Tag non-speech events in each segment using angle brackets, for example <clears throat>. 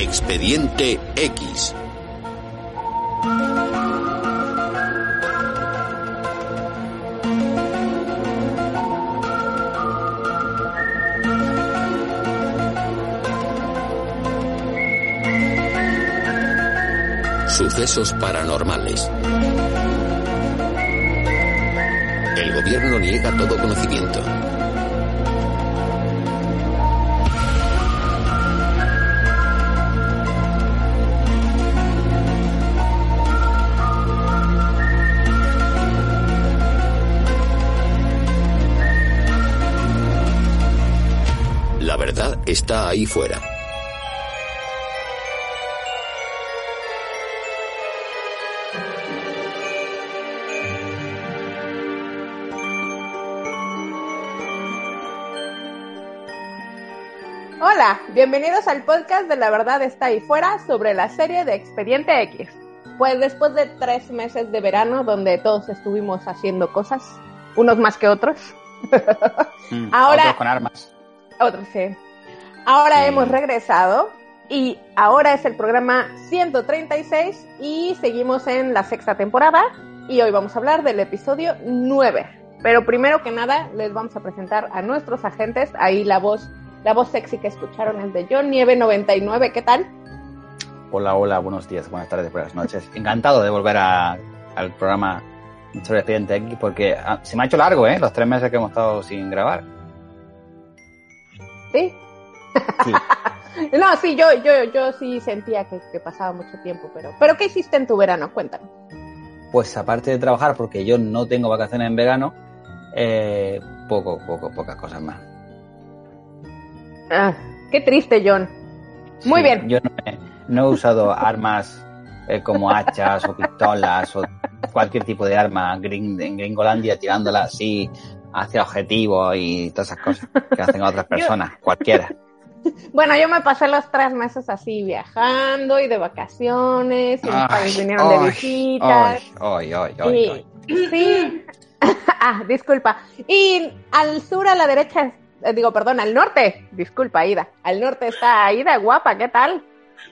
Expediente X. Sucesos paranormales. El gobierno niega todo conocimiento. Está ahí fuera. Hola, bienvenidos al podcast de La Verdad está ahí fuera sobre la serie de Expediente X. Pues después de tres meses de verano donde todos estuvimos haciendo cosas, unos más que otros. Mm, <laughs> Ahora- otros con armas. Otros sí. Ahora hemos regresado y ahora es el programa 136 y seguimos en la sexta temporada y hoy vamos a hablar del episodio 9. Pero primero que nada les vamos a presentar a nuestros agentes. Ahí la voz, la voz sexy que escucharon es de John Nieve 99. ¿Qué tal? Hola, hola, buenos días, buenas tardes, buenas noches. Encantado de volver a- al programa sobre Expediente X porque ah, se me ha hecho largo, ¿eh? Los tres meses que hemos estado sin grabar. ¿Sí? Sí. <laughs> No, sí, yo, yo, yo sí sentía que, que pasaba mucho tiempo, pero, pero ¿qué hiciste en tu verano? Cuéntame. Pues aparte de trabajar, porque yo no tengo vacaciones en verano, eh, poco, poco, pocas cosas más. Ah, qué triste, John. Muy Sí, bien. Yo no he, no he usado <laughs> armas eh, como hachas o pistolas o cualquier tipo de arma gring- en Gringolandia tirándola así hacia objetivos y todas esas cosas que hacen otras personas, cualquiera. Bueno, yo me pasé los tres meses así viajando y de vacaciones, y mis Ay, padres vinieron de ay, visitas. Ay, ay, ay, ay, y, ay. sí. <laughs> ah, disculpa. Y al sur, a la derecha, eh, digo, perdón, al norte, disculpa, Ida. Al norte está Aida, guapa, ¿qué tal?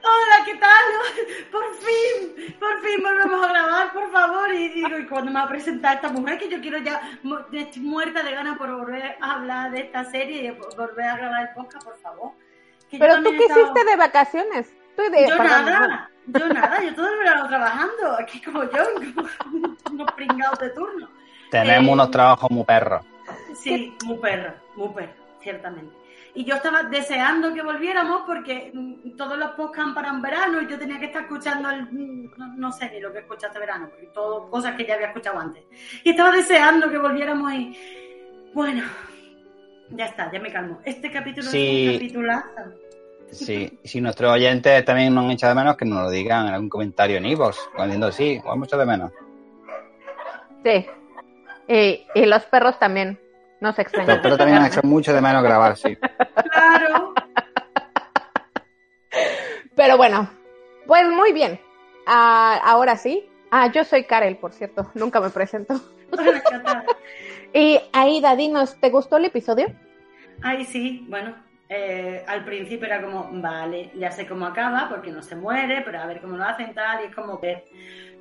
Hola, ¿qué tal? <laughs> Por fin, por fin volvemos a grabar, por favor. Y digo, y cuando me va a presentar esta mujer, que yo quiero ya, estoy muerta de ganas por volver a hablar de esta serie y volver a grabar el podcast, por favor. Que yo Pero tú, ¿qué hiciste de vacaciones? Tú de, Yo nada, yo nada, yo todo el verano trabajando, aquí como yo, como <laughs> unos pringados de turno. Tenemos Eh, unos trabajos muy perros. Sí, muy perro, muy perro, ciertamente. Y yo estaba deseando que volviéramos porque mm, todos los podcasts para en verano y yo tenía que estar escuchando el, mm, no, no sé ni lo que escuché este verano, porque todo cosas que ya había escuchado antes. Y estaba deseando que volviéramos y bueno, ya está, ya me calmo. Este capítulo Sí. es un capitulazo. <laughs> Sí, si nuestros oyentes también nos han echado de menos, que nos lo digan en algún comentario en iVoox, diciendo sí, os hemos echado de menos. Sí. Y, y los perros también nos extrañan. Pero, pero también han hecho mucho de menos grabar, sí. <laughs> Claro. Pero bueno, pues muy bien. Ah, ahora sí. Ah, yo soy Karel, por cierto. Nunca me presento. <laughs> Y Aida, dinos, ¿te gustó el episodio? Ay, sí, bueno, eh, al principio era como, vale, ya sé cómo acaba, porque no se muere, pero a ver cómo lo hacen tal, y es como que...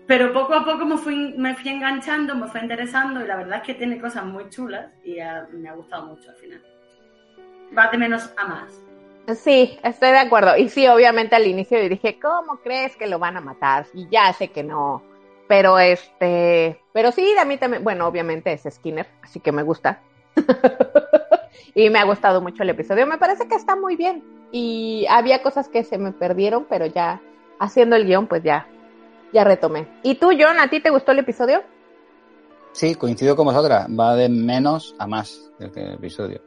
Pero poco a poco me fui, me fui enganchando, me fue interesando, y la verdad es que tiene cosas muy chulas, y me ha gustado mucho al final. Va de menos a más. Sí, estoy de acuerdo. Y sí, obviamente al inicio dije, ¿cómo crees que lo van a matar? Y ya sé que no. Pero este, pero sí, a mí también, bueno, obviamente es Skinner, así que me gusta. <laughs> y me ha gustado mucho el episodio. Me parece que está muy bien. Y había cosas que se me perdieron, pero ya haciendo el guion, pues ya, ya retomé. ¿Y tú, John, a ti te gustó el episodio? Sí, coincido con vosotras, va de menos a más el episodio.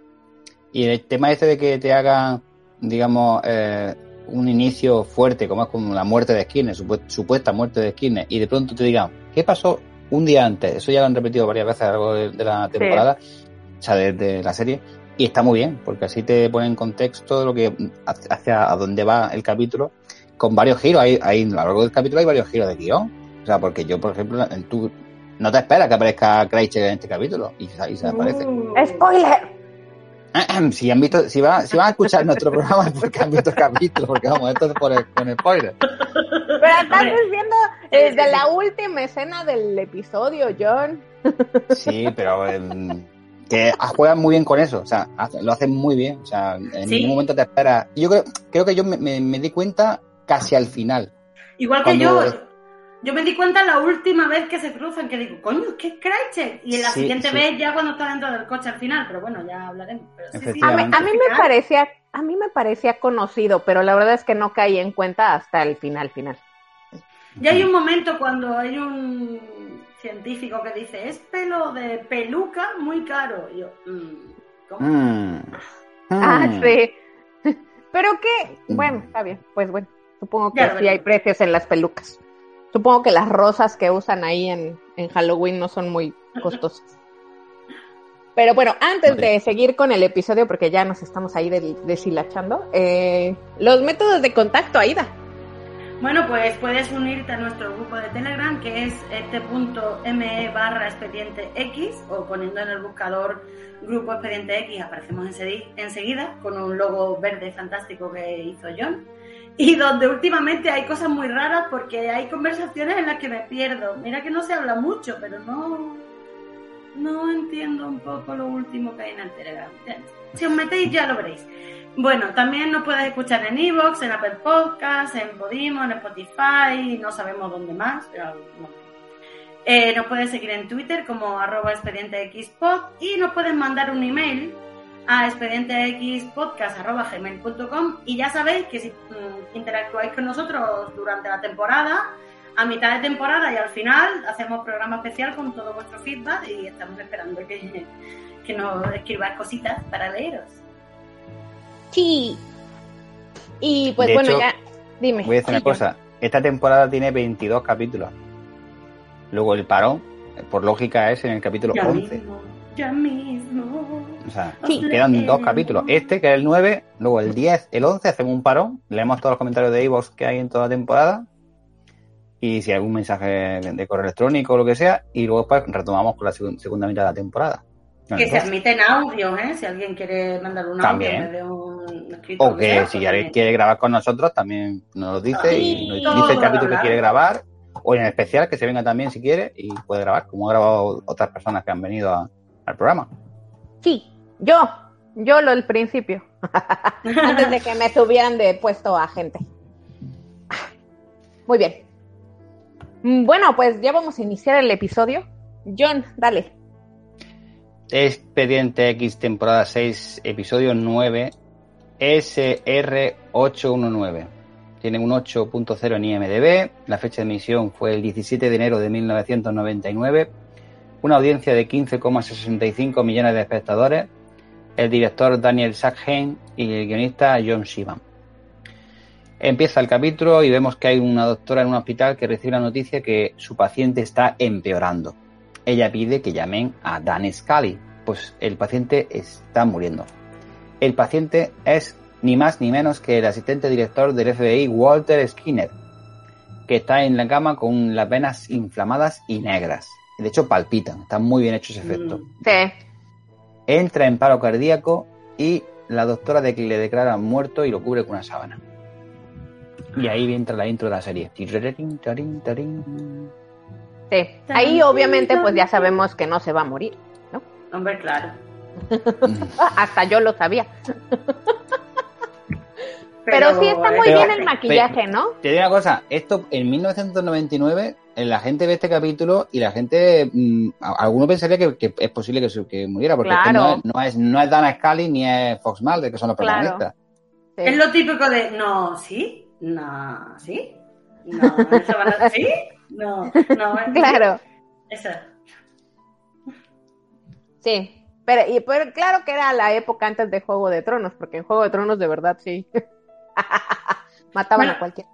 Y el tema este de que te hagan, digamos, eh, un inicio fuerte, como es como la muerte de Skinner, supu- supuesta muerte de Skinner, y de pronto te digan, ¿qué pasó un día antes? Eso ya lo han repetido varias veces a lo largo de, de la temporada, o sea, de, de la serie, y está muy bien, porque así te pone en contexto lo que hacia a dónde va el capítulo, con varios giros. Hay, hay, a lo largo del capítulo hay varios giros de guion. O sea, porque yo, por ejemplo, en tu, no te esperas que aparezca Kreischer en este capítulo, y, y se aparece. Uh, ¡Spoiler! <clears throat> si han visto, si van, si van a escuchar nuestro <laughs> programa es porque han visto el capítulo, porque vamos, esto es por el, con spoiler. Pero estás viendo eh, de la última escena del episodio, John. Sí, pero em, que juegan muy bien con eso, o sea, lo hacen muy bien, o sea, en ¿Sí? ningún momento te espera. Yo creo, creo que yo me, me- me di cuenta casi al final. Igual que Cuando- yo, yo me di cuenta la última vez que se cruzan, que digo, coño, ¿qué es Crytek? Y en la Sí, siguiente sí. vez ya cuando está dentro del coche al final, pero bueno, ya hablaremos. Pero sí, sí, A mí, a mí me parecía, a mí me parecía conocido, pero la verdad es que no caí en cuenta hasta el final, final. Y hay un momento cuando hay un científico que dice, es pelo de peluca muy caro. Y yo, mm, ¿cómo? Mm. Ah, Mm. sí. <laughs> Pero que, bueno, está bien, pues bueno, supongo que Ya sí hay precios en las pelucas. Supongo que las rosas que usan ahí en, en Halloween no son muy costosas. Pero bueno, antes de seguir con el episodio, porque ya nos estamos ahí deshilachando, eh, los métodos de contacto, Aida. Bueno, pues puedes unirte a nuestro grupo de Telegram, que es este este.me barra expediente X, o poniendo en el buscador grupo expediente X, aparecemos enseguida con un logo verde fantástico que hizo John. <laughs> Y donde últimamente hay cosas muy raras porque hay conversaciones en las que me pierdo. Mira que no se habla mucho, pero no, no entiendo un poco lo último que hay en el Telegram. Si os metéis ya lo veréis. Bueno, también nos puedes escuchar en Evox, en Apple Podcasts, en Podimo, en Spotify, no sabemos dónde más. pero no. Eh, nos puedes seguir en Twitter como arroba expedientexpod y nos puedes mandar un email a expedientexpodcast.gmail.com y ya sabéis que si mm, interactuáis con nosotros durante la temporada, a mitad de temporada y al final hacemos programa especial con todo vuestro feedback y estamos esperando que, que nos escribáis cositas para leeros. Sí. Y pues De bueno, hecho, ya, dime. Voy a decir una cosa. Esta temporada tiene 22 capítulos. Luego el parón, por lógica, es en el capítulo Ya 11. mismo, ya mismo. O sea, Sí. quedan dos capítulos. Este, que es el 9, luego el 10, el 11, hacemos un parón, leemos todos los comentarios de Evox que hay en toda la temporada. Y si hay algún mensaje de correo electrónico o lo que sea, y luego pues retomamos con la segun- segunda mitad de la temporada. Que se admiten audios, ¿eh? Si alguien quiere mandar un audio También. de un escrito. O que si alguien quiere grabar con nosotros, también nos lo dice y nos dice el capítulo que quiere grabar. O en especial que se venga también si quiere y puede grabar, como han grabado otras personas que han venido a- al programa. Sí, yo, yo lo del principio. <laughs> Antes de que me subieran de puesto a gente. Muy bien. Mm, Bueno, pues ya vamos a iniciar el episodio. John, dale. Expediente X, temporada 6, episodio 9, SR819. Tiene un 8.0 en IMDB. La fecha de emisión fue el 17 de enero de 1999. Una audiencia de 15,65 millones de espectadores. El director Daniel Sackheim y el guionista John Shivan. Empieza el capítulo y vemos que hay una doctora en un hospital que recibe la noticia que su paciente está empeorando. Ella pide que llamen a Dan Scully, pues el paciente está muriendo. El paciente es ni más ni menos que el asistente director del FBI, Walter Skinner, que está en la cama con las venas inflamadas y negras. De hecho, palpitan. Está muy bien hecho ese efecto. Mm. Sí. Entra en paro cardíaco y la doctora de- le declara muerto y lo cubre con una sábana. Y ahí entra la intro de la serie. Sí. Ahí obviamente pues ya sabemos que no se va a morir. Hombre, claro. Ah, <laughs> Hasta yo lo sabía. <laughs> Pero, sí está muy Pero- bien el maquillaje, ¿no? Te digo una cosa, esto en 1999 eh, la gente ve este capítulo y la gente, mm, a- alguno pensaría que, que es posible que, se- que muriera, porque es que Claro. no, es, no, es, no es Dana Scully ni es Fox Mulder, que son los Claro. protagonistas. Sí. Es lo típico de, no, ¿sí? No, ¿sí? No, eso van a- ¿sí? No, no. <laughs> ¿sí? Claro. Eso. Sí. Pero, y, pero claro que era la época antes de Juego de Tronos, porque en Juego de Tronos de verdad sí. <laughs> Mataban Bueno. a cualquiera.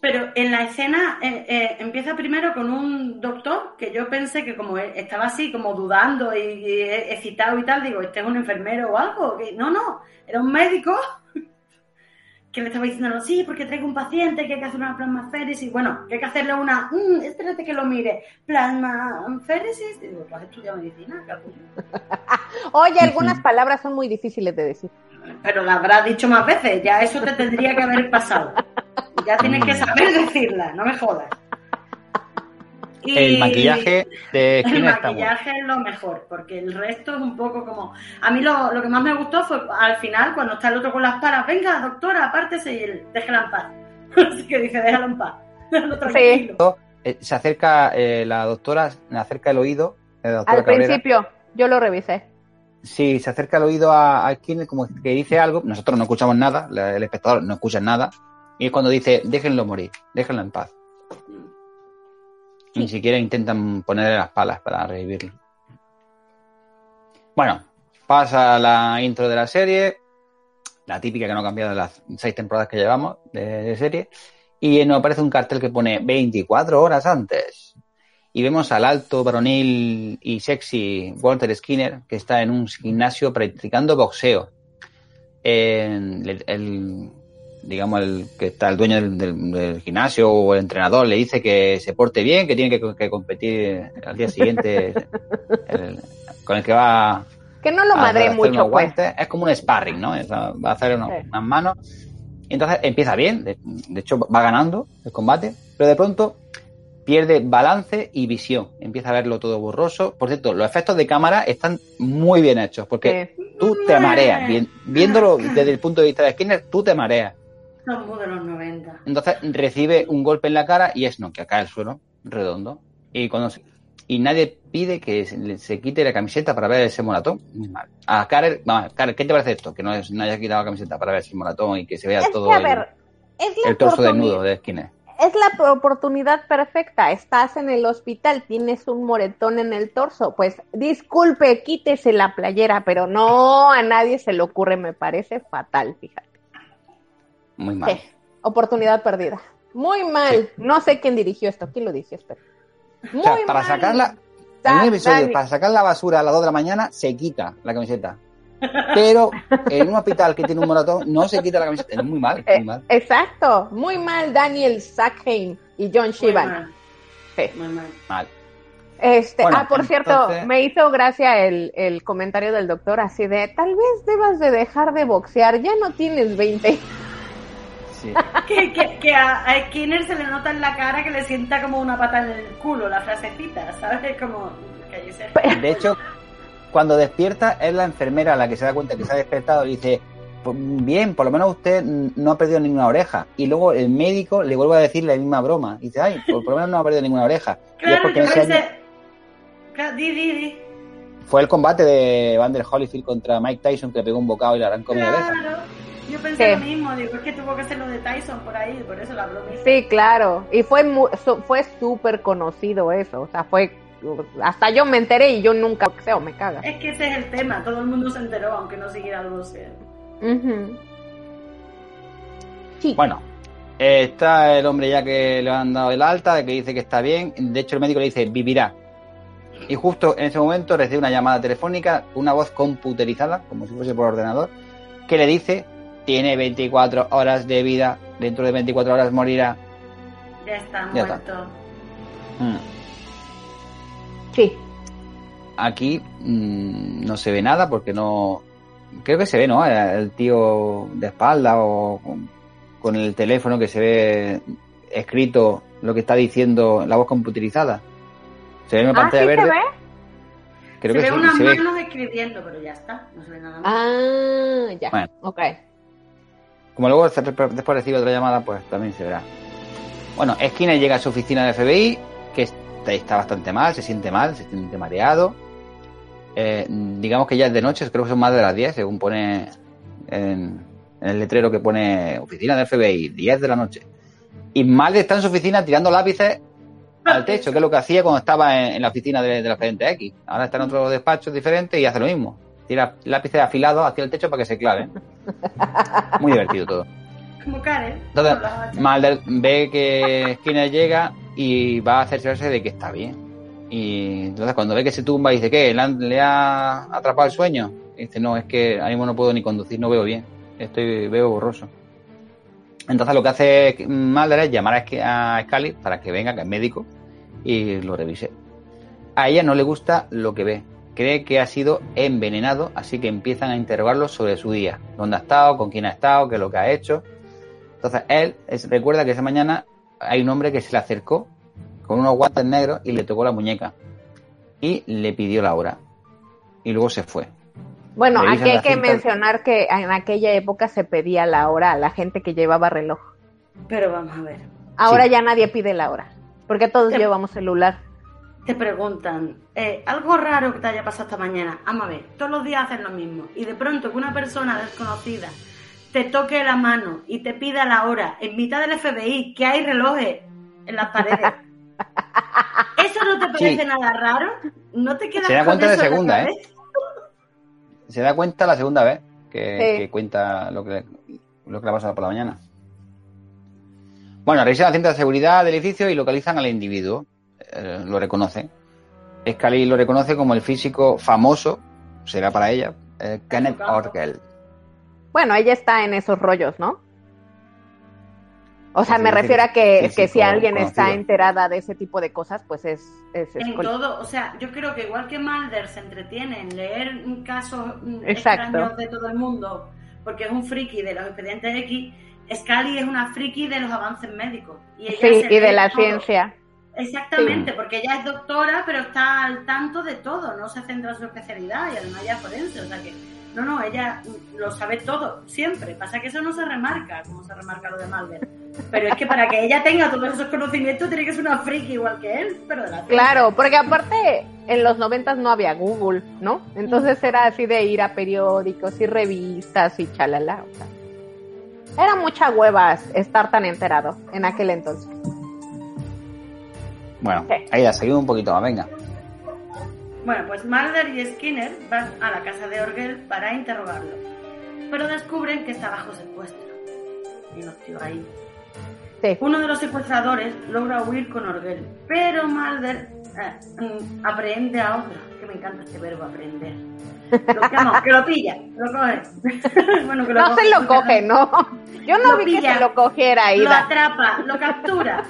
Pero en la escena eh, eh, empieza primero con un doctor que yo pensé que como él estaba así, como dudando y, y excitado y tal, digo, este es un enfermero o algo. Que- No, no, era un médico <laughs> que le estaba diciendo, sí, porque traigo un paciente que hay que hacer una plasmaféresis. Bueno, que hay que hacerle una, mm, espérate que lo mire, plasmaféresis. Digo, tú has estudiado medicina. <laughs> Oye, algunas palabras son muy difíciles de decir. Pero la habrás dicho más veces, ya eso te tendría que haber pasado. <laughs> Ya tienes que saber decirla, no me jodas. <laughs> Y El maquillaje de el maquillaje es lo mejor, porque el resto es un poco como... A mí lo, lo que más me gustó fue al final, cuando está el otro con las paras, venga, doctora, apártese y él, déjela en paz. <laughs> Así que dice, déjalo en paz. <laughs> Déjalo tranquilo. Eh, se acerca eh, la doctora, le acerca el oído. la Al Cabrera. principio, yo lo revisé. Sí, se acerca el oído a, a Skinner como que dice algo. Nosotros no escuchamos nada, el espectador no escucha nada. Y es cuando dice, déjenlo morir, déjenlo en paz. Ni siquiera intentan ponerle las palas para revivirlo. Bueno, pasa la intro de la serie, la típica que no ha cambiado de las seis temporadas que llevamos de, de serie, y nos aparece un cartel que pone 24 horas antes. Y vemos al alto, varonil y sexy Walter Skinner, que está en un gimnasio practicando boxeo. El- digamos, el que está el dueño del, del- del gimnasio o el entrenador le dice que se porte bien, que tiene que, que competir al día siguiente <laughs> el- con el que va Que no lo hacer mucho, pues. Es como un sparring, ¿no? Es, va a hacer unos- Sí. unas manos. Y entonces empieza bien, de, de hecho va ganando el combate, pero de pronto pierde balance y visión. Empieza a verlo todo borroso. Por cierto, los efectos de cámara están muy bien hechos, porque Sí. tú te mareas. Viéndolo desde el punto de vista de Skinner, tú te mareas. Son muy de los 90. Entonces recibe un golpe en la cara y es no, que cae al suelo, redondo. Y cuando se- y nadie pide que se, quite la camiseta para ver ese moratón. Muy mal. A Karel, vamos, Karel, ¿qué te parece esto? Que no, es- no haya quitado la camiseta para ver ese moratón y que se vea Es todo que, a el, ver, es la el torso desnudo de Skinner. Es la oportunidad perfecta. Estás en el hospital, tienes un moretón en el torso. Pues disculpe, quítese la playera, pero no a nadie se le ocurre, me parece fatal, fíjate. Muy mal. Sí, oportunidad perdida. Muy mal. No sé quién dirigió esto. ¿Quién lo dirigió? Espera. Muy O sea, para mal. sacarla, en Sa- un episodio, Dani. para sacar la basura a las 2 de la mañana, se quita la camiseta. Pero en un hospital que tiene un moratón, no se quita la camiseta. Es muy mal, Eh, muy mal. Exacto. Muy mal Daniel Sackheim y John Muy Shivan. mal, Sí. muy mal. mal. Este, Bueno, ah, por cierto, me hizo gracia el, el comentario del doctor así de, tal vez debas de dejar de boxear, ya no tienes 20. Sí. <laughs> Que, que, que a, a Skinner se le nota en la cara que le sienta como una pata en el culo la frasecita, ¿sabes? Como, cállese. De hecho, cuando despierta es la enfermera la que se da cuenta que se ha despertado y dice, "Pues, bien, por lo menos usted no ha perdido ninguna oreja. Y luego el médico le vuelve a decir la misma broma. Y dice, ay, por, por lo menos no ha perdido ninguna oreja. Claro, yo año pensé... Claro, Di, di, di. fue el combate de Vander Holyfield contra Mike Tyson que le pegó un bocado y le arrancó media oreja. Yo pensé Sí. lo mismo, digo, es que tuvo que ser lo de Tyson por ahí, por eso la bromita. Sí, claro. Y fue mu- fue súper conocido eso. O sea, fue, hasta yo me enteré y yo nunca boxeo, me caga. Es que ese es el tema, todo el mundo se enteró, aunque no siguiera el boxeo. Sí. Bueno, eh, está el hombre ya que le han dado el alta, que dice que está bien. De hecho, el médico le dice, vivirá. Y justo en ese momento recibe una llamada telefónica, una voz computerizada, como si fuese por ordenador, que le dice, tiene 24 horas de vida, dentro de 24 horas morirá. Ya está Ya muerto. Mm. Sí. Aquí mm, no se ve nada porque no... Creo que se ve, ¿no? El tío de espalda o con, con el teléfono que se ve escrito lo que está diciendo la voz computerizada. Se ve en una Ah, pantalla ¿sí verde. se ve? Creo se que ve sí, unas se ve. manos escribiendo, pero ya está, no se ve nada más. Ah, ya. Bueno. Ok. Como luego después recibe otra llamada, pues también se verá. Bueno, Skinner llega a su oficina de FBI, que está, bastante mal, se siente mal, se siente mareado. Eh, digamos que ya es de noche, creo que son más de las 10, según pone en, el letrero que pone oficina del FBI, 10 de la noche. Y Malde está en su oficina tirando lápices al techo, que es lo que hacía cuando estaba en, la oficina de, de la expediente X. Ahora está en otro despacho diferente y hace lo mismo. Tira lápices afilados hacia el techo para que se claven. Muy divertido todo. Como Karen. Entonces. Mulder ve que Skinner llega y va a cerciorarse de que está bien. Y entonces cuando ve que se tumba dice, ¿qué? ¿Le, ha atrapado el sueño? Y dice, no, es que ahora mismo no puedo ni conducir, no veo bien. Estoy, veo borroso. Entonces lo que hace Mulder es llamar a Scully para que venga, que es médico, y lo revise. A ella no le gusta lo que ve. Cree que ha sido envenenado, así que empiezan a interrogarlo sobre su día. Dónde ha estado, con quién ha estado, qué es lo que ha hecho. Entonces él es- recuerda que esa mañana hay un hombre que se le acercó con unos guantes negros y le tocó la muñeca. Y le pidió la hora. Y luego se fue. Bueno, Revisan aquí hay que cinta. mencionar que en aquella época se pedía la hora a la gente que llevaba reloj. Pero vamos a ver. Ahora Sí. ya nadie pide la hora, porque todos llevamos celular. Te preguntan, eh, algo raro que te haya pasado esta mañana. Vamos a ver, todos los días hacen lo mismo. Y de pronto que una persona desconocida te toque la mano y te pida la hora en mitad del FBI, que hay relojes en las paredes. <laughs> ¿Eso no te parece Sí. nada raro? ¿No te quedas Se da con cuenta de eso la segunda, ¿eh? <laughs> Se da cuenta la segunda vez que, Sí. que cuenta lo que, lo que le ha pasado por la mañana. Bueno, revisan la cinta de seguridad del edificio y localizan al individuo. Eh, lo reconocen. Scully lo reconoce como el físico famoso, será para ella, eh, Kenneth. Orgel. Bueno, ella está en esos rollos, ¿no? O sea, me refiero a que, que si alguien está enterada de ese tipo de cosas, pues es, es En todo, o sea, yo creo que igual que Mulder se entretiene en leer casos mm, Exacto. extraños de todo el mundo, porque es un friki de los expedientes X, Scully es una friki de los avances médicos. Y ella Sí, y de la todo. ciencia. Exactamente, porque ella es doctora, pero está al tanto de todo, no se centra en su especialidad y además ella es forense, o sea que, no, no, ella mm, lo sabe todo, siempre. Pasa que eso no se remarca, como se remarca lo de Mulder. Pero es que para que ella tenga todos esos conocimientos tiene que ser una friki igual que él, pero de la. Claro, porque aparte en los noventas no había Google, ¿no? Entonces era así de ir a periódicos y revistas y chalala. O sea, era mucha hueva estar tan enterado en aquel entonces. Bueno, Sí. ahí la seguimos un poquito más, venga. Bueno, pues Mulder y Skinner van a la casa de Orgel para interrogarlo, pero descubren que está bajo secuestro. Y no estoy ahí. Sí. Uno de los secuestradores logra huir con Orgel, pero Mulder eh, aprehende a otro, que me encanta este verbo aprender. Lo, que, no, que lo pilla, lo coge. <laughs> bueno, que lo No coge, se lo coge, ¿no? Yo no Lo vi pilla. que se lo cogiera, Lo Ida. atrapa, lo captura.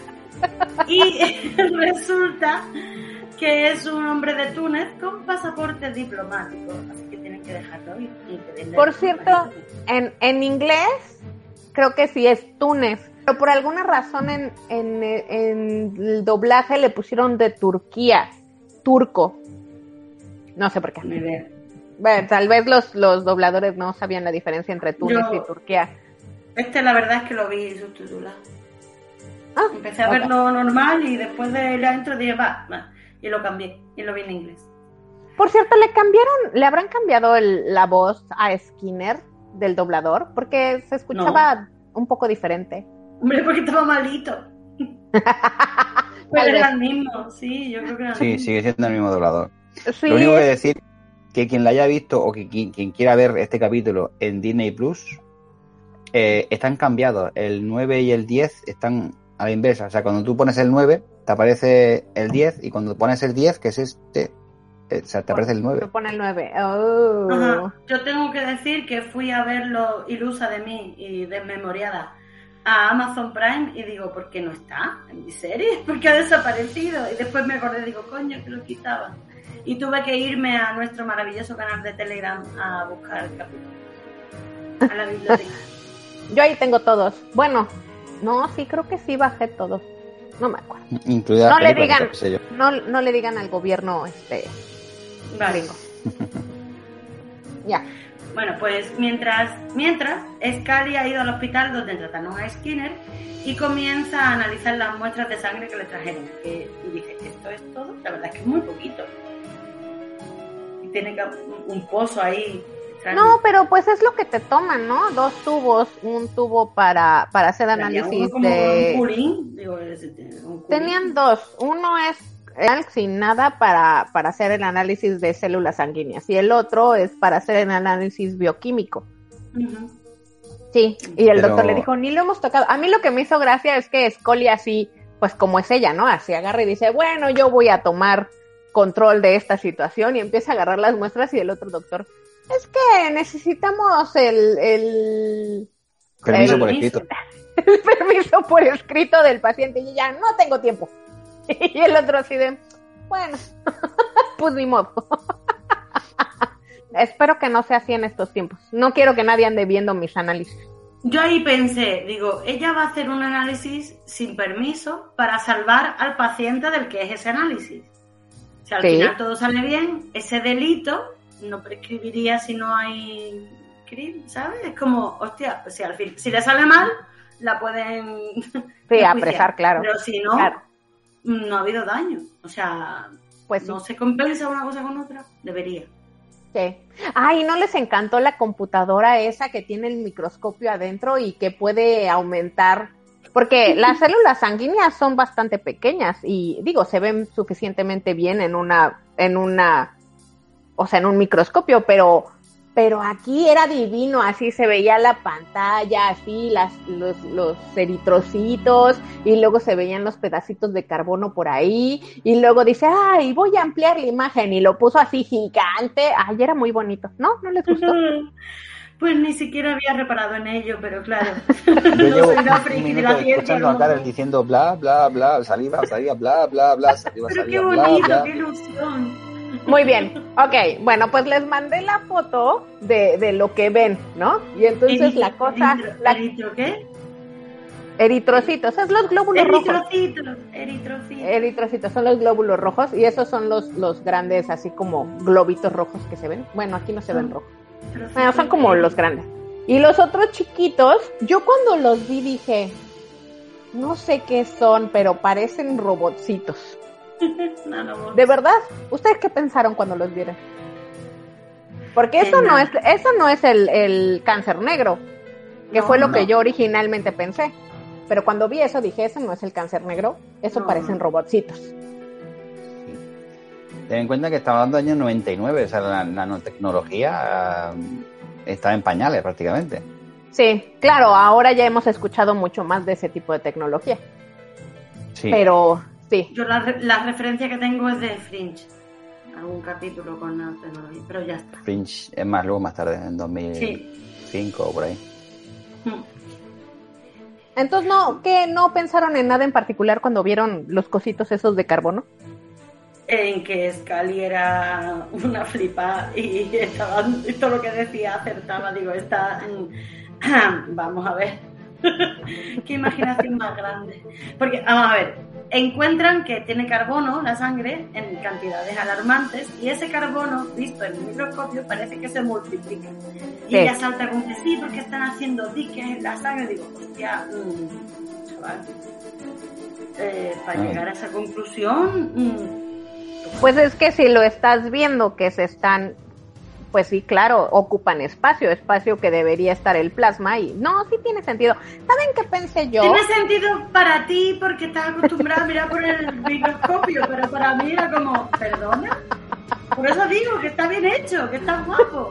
Y <laughs> resulta que es un hombre de Túnez con pasaporte diplomático. Así que tienen que dejarlo ir. Por cierto, en, en inglés creo que sí es Túnez, pero por alguna razón en, en, en el doblaje le pusieron de Turquía, turco. No sé por qué. Bueno, tal vez los, los dobladores no sabían la diferencia entre Túnez Yo- y Turquía. Este, la verdad es que lo vi subtitulado. Ah, Empecé a ok. verlo normal y después de la intro dije, va, va, y lo cambié. Y lo vi en inglés. Por cierto, le cambiaron, le habrán cambiado el- la voz a Skinner del doblador, porque se escuchaba un poco diferente. Hombre, porque estaba malito. <laughs> Pero era el mismo, sí, yo creo que era Sí, mismo. sigue siendo el mismo doblador. Sí, Lo único que decir que quien la haya visto o que quien, quien quiera ver este capítulo en Disney Plus eh, están cambiados. El 9 y el 10 están a la inversa. O sea, cuando tú pones el 9, te aparece el 10 y cuando pones el 10, que es este, eh, o sea, te aparece el se 9. pone el 9. Oh. Ajá. Yo tengo que decir que fui a verlo ilusa de mí y desmemoriada a Amazon Prime y digo, ¿por qué no está en mi serie? <laughs> Porque ha desaparecido. Y después me acordé, digo, coño, que lo quitaban. Y tuve que irme a nuestro maravilloso canal de Telegram a buscar el capítulo. A la biblioteca. <laughs> Yo ahí tengo todos. Bueno, no, sí, creo que sí bajé todos. No me acuerdo. Incluida No le digan, no, no le digan al gobierno este Vale. gringo. Ya. Bueno, pues mientras, mientras, Scully ha ido al hospital donde trataron a Skinner y comienza a analizar las muestras de sangre que le trajeron. Que- y dije, ¿esto es todo? La verdad es que es muy poquito. Y tiene un pozo ahí. No, pero pues es lo que te toman, ¿no? Dos tubos, un tubo para, para hacer análisis de... un. Digo. Tenían dos. Uno es sin nada para, para hacer el análisis de células sanguíneas y el otro es para hacer el análisis bioquímico. Sí, y el Pero- doctor le dijo, ni lo hemos tocado. A mí lo que me hizo gracia es que Scully así, pues como es ella, ¿no? Así agarra y dice, bueno, yo voy a tomar control de esta situación y empieza a agarrar las muestras y el otro doctor, es que necesitamos el... el Permiso el- por escrito. <laughs> el permiso por escrito del paciente y ya no tengo tiempo. <laughs> Y el otro así de, bueno, <laughs> pues ni modo. Espero que no sea así en estos tiempos. No quiero que nadie ande viendo mis análisis. Yo ahí pensé, digo, ella va a hacer un análisis sin permiso para salvar al paciente del que es ese análisis. Si al Sí. final todo sale bien, ese delito no prescribiría si no hay crimen, ¿sabes? Es como, hostia, pues si al fin, si le sale mal, la pueden Sí, <laughs> apresar, claro. Pero si no, Claro. no ha habido daño. O sea, Pues sí. no se compensa una cosa con otra. Debería. Sí. Ay, ¿no les encantó la computadora esa que tiene el microscopio adentro y que puede aumentar? Porque <laughs> las células sanguíneas son bastante pequeñas y digo, se ven suficientemente bien en una, en una, o sea, en un microscopio, pero, pero aquí era divino, así se veía la pantalla, así las, los, los eritrocitos y luego se veían los pedacitos de carbono por ahí y luego dice, ay, voy a ampliar la imagen y lo puso así gigante, ay, era muy bonito, ¿no? ¿No les gustó? <laughs> Pues ni siquiera había reparado en ello, pero claro. <laughs> <laughs> Yo no llevo soy una un friki de minuto la ciencia. escuchando diciendo bla, bla, bla, saliva, saliva, bla, bla, bla, saliva, Pero qué bla, bonito, bla. qué ilusión. Muy bien, ok, bueno, pues les mandé la foto de, de lo que ven, ¿no? Y entonces Eritro- la cosa, eritro- la, ¿Eritro qué? eritrocitos, es los glóbulos rojos. Eritrocitos, eritrocitos. Son los glóbulos rojos y esos son los, los grandes, así como globitos rojos que se ven. Bueno, aquí no se ven rojos. Trocitos Bueno, son como los grandes. Y los otros chiquitos, yo cuando los vi dije, no sé qué son, pero parecen robotcitos. <laughs> ¿De verdad? ¿Ustedes qué pensaron cuando los vieron? Porque Que eso no es, eso no es el, el cáncer negro, que No, fue lo que yo originalmente pensé. Pero cuando vi eso dije, eso no es el cáncer negro, eso parecen robotcitos. Ten en cuenta que estamos hablando del año 99, o sea, la nanotecnología eh, está en pañales prácticamente. Sí, claro, ahora ya hemos escuchado mucho más de ese tipo de tecnología. Sí. Pero sí, Yo la, re- la referencia que tengo es de Fringe. Algún capítulo con la tecnología, pero ya está. Fringe es más luego, más tarde, en 2005 Sí. o por ahí. Mm. entonces no, ¿qué no pensaron en nada en particular cuando vieron los cositos esos de carbono? En que Scully era una flipa y estaba, y todo lo que decía acertaba. Digo, está. mm, <clears throat> Vamos a ver. <laughs> Qué imaginación más grande. Porque, vamos a ver, encuentran que tiene carbono la sangre en cantidades alarmantes y ese carbono, visto en el microscopio, parece que se multiplica. Y Sí. ella salta con que sí, porque están haciendo diques en la sangre. Digo, hostia, mm, chaval, eh, para Ay. llegar a esa conclusión, mm, Pues es que si lo estás viendo que se están, pues sí, claro, ocupan espacio, espacio que debería estar el plasma y no, sí tiene sentido. ¿Saben qué pensé yo? Tiene sentido para ti porque estás acostumbrada a mirar por el microscopio, pero para mí era como, ¿perdona? Por eso digo que está bien hecho, que está guapo.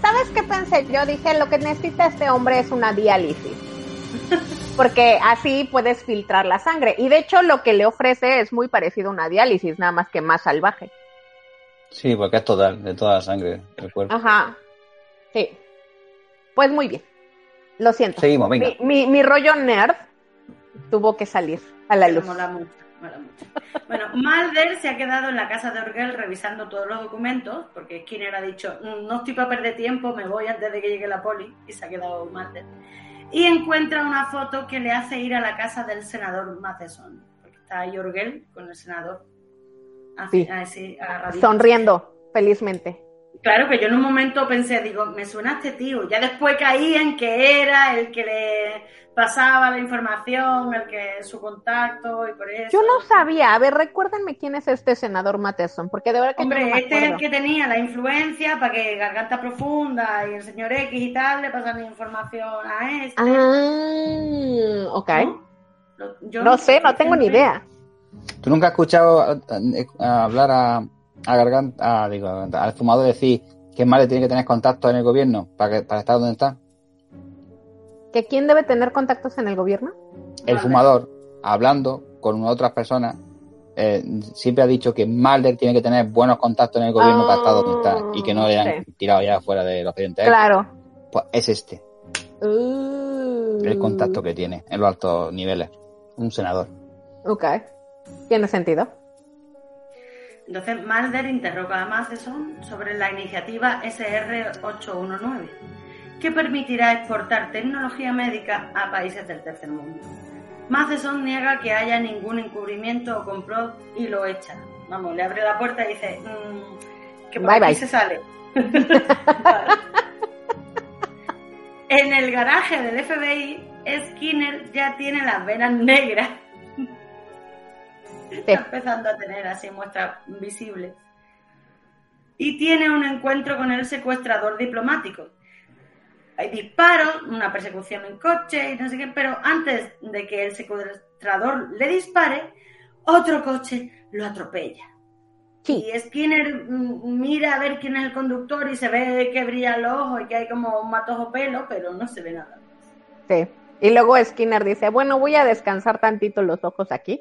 ¿Sabes qué pensé yo? Dije, lo que necesita este hombre es una diálisis. Porque así puedes filtrar la sangre. Y de hecho lo que le ofrece es muy parecido a una diálisis, nada más que más salvaje. Sí, porque es total, de toda la sangre del cuerpo. Ajá. Sí. Pues muy bien. Lo siento. Seguimos, venga. Mi, mi, mi rollo nerd tuvo que salir a la luz. mola mucho, mola mucho. Bueno, Mulder se ha quedado en la casa de Orgel revisando todos los documentos, porque Skinner ha dicho, "Mm, no estoy para perder tiempo, me voy antes de que llegue la poli, y se ha quedado Mulder. Y encuentra una foto que le hace ir a la casa del senador Matheson, porque está ahí Orgel con el senador. Sí. Sonriendo felizmente. Claro que yo en un momento pensé, digo, me suena a este tío. Ya después caí en que era el que le pasaba la información, el que su contacto y por eso. Yo no sabía. A ver, recuérdenme quién es este senador Matheson, porque de verdad que Hombre, no me este es el que tenía la influencia para que Garganta Profunda y el señor X y tal le pasan información a este. Ah, ok. ¿no? Lo- yo No sé, no tengo ni idea. ¿Tú nunca has escuchado a- a- a hablar a, a Garganta, a- digo, al fumador decir que más le tiene que tener contacto en el gobierno para, que, para estar donde está? ¿Que quién debe tener contactos en el gobierno? El Vale. fumador, hablando con otras personas, eh, siempre ha dicho que Mulder tiene que tener buenos contactos en el gobierno para estar donde está y que no le hayan Sí. tirado ya fuera del occidente. Claro. Pues es este. Uh, el contacto que tiene en los altos niveles. Un senador. Ok. Tiene sentido. Entonces, Mulder interroga a Matheson sobre la iniciativa SR-819, que permitirá exportar tecnología médica a países del tercer mundo. Matheson niega que haya ningún encubrimiento o complot y lo echa. Vamos, le abre la puerta y dice mmm, que por Bye, aquí bye. se sale. <laughs> en el garaje del FBI, Skinner ya tiene las venas negras. <laughs> Está empezando a tener así muestras visibles. Y tiene un encuentro con el secuestrador diplomático. Hay disparos, una persecución en coche y no sé qué, pero antes de que el secuestrador le dispare, otro coche lo atropella. Sí. Y Skinner mm, mira a ver quién es el conductor y se ve que brillan los ojos y que hay como un matojo pelo, pero no se ve nada. Sí. Y luego Skinner dice, bueno, voy a descansar tantito los ojos aquí.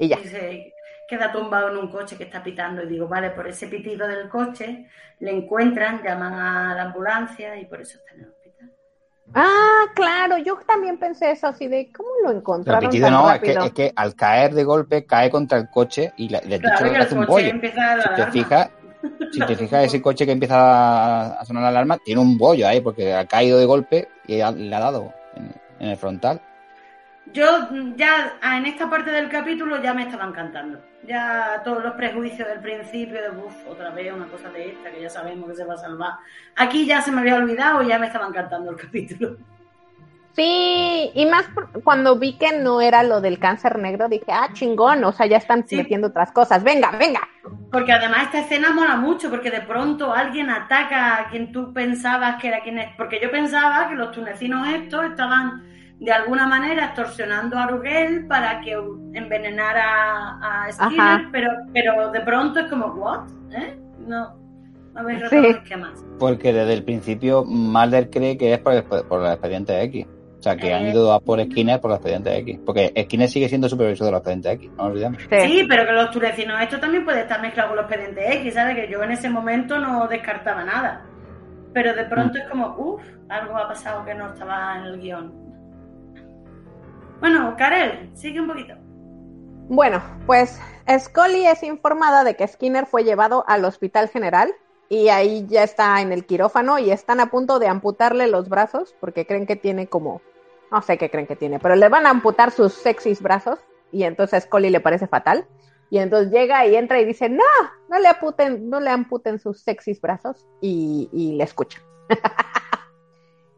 Y ya. Y se queda tumbado en un coche que está pitando y digo, vale, por ese pitido del coche le encuentran, llaman a la ambulancia y por eso está en el hospital. Ah, claro, yo también pensé eso así de cómo lo Pero encontraron pitido tan no, es que, rápido? es que al caer de golpe cae contra el coche y le Claro, y le el hace un bollo. a Si te fijas, si te fijas, ese coche que empieza a, a sonar la alarma tiene un bollo ahí porque ha caído de golpe y ha- le ha dado en, en el frontal. Yo ya en esta parte del capítulo ya me estaban cantando. Ya todos los prejuicios del principio de uff, otra vez una cosa de esta que ya sabemos que se va a salvar. Aquí ya se me había olvidado y ya me estaban cantando el <laughs> capítulo. Sí, y más por- cuando vi que no era lo del cáncer negro, dije, ah, chingón, o sea, ya están Sí. metiendo otras cosas. Venga, venga. Porque además esta escena mola mucho, porque de pronto alguien ataca a quien tú pensabas que era quien es. Porque yo pensaba que los tunecinos estos estaban de alguna manera extorsionando a Rugel para que envenenara a Skinner, Ajá. pero, pero de pronto es como, ¿what? ¿Eh? No, no habéis Sí. los esquemas. Porque desde el principio Mulder cree que es por, el- por los expedientes X. O sea, que han Eh. ido a por Skinner por los expedientes X. Porque Skinner sigue siendo supervisor de los expedientes X, no olvidemos. Sí. Sí, pero que los tunecinos esto también puede estar mezclado con los expedientes X, ¿sabes? Que yo en ese momento no descartaba nada. Pero de pronto es como, uff, algo ha pasado que no estaba en el guion. Bueno, Karel, sigue un poquito. Bueno, pues Scully es informada de que Skinner fue llevado al Hospital General y ahí ya está en el quirófano y están a punto de amputarle los brazos porque creen que tiene como, no sé qué creen que tiene, pero le van a amputar sus sexys brazos y entonces a Scully le parece fatal y entonces llega y entra y dice, no, no le amputen, sus sexys brazos y, y le escucha. <laughs>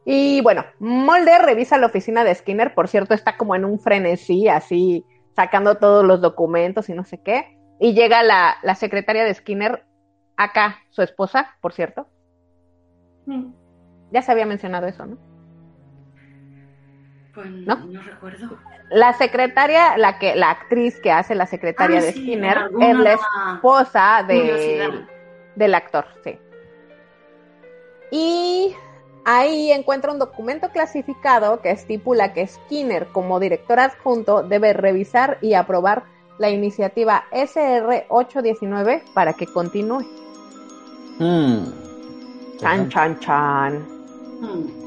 y bueno, Mulder revisa la oficina de Skinner, por cierto, está como en un frenesí así sacando todos los documentos y no sé qué. Y llega la, la secretaria de Skinner, acá, su esposa, por cierto. Ya se había mencionado eso, ¿no? Pues ¿No? no, recuerdo. La secretaria, la que, la actriz que hace la secretaria Ah, de sí, Skinner, es la esposa de, curiosidad. del actor, sí. Y ahí encuentra un documento clasificado que estipula que Skinner, como director adjunto, debe revisar y aprobar la iniciativa SR819 para que continúe. Hmm. Chan, chan, chan. Hmm.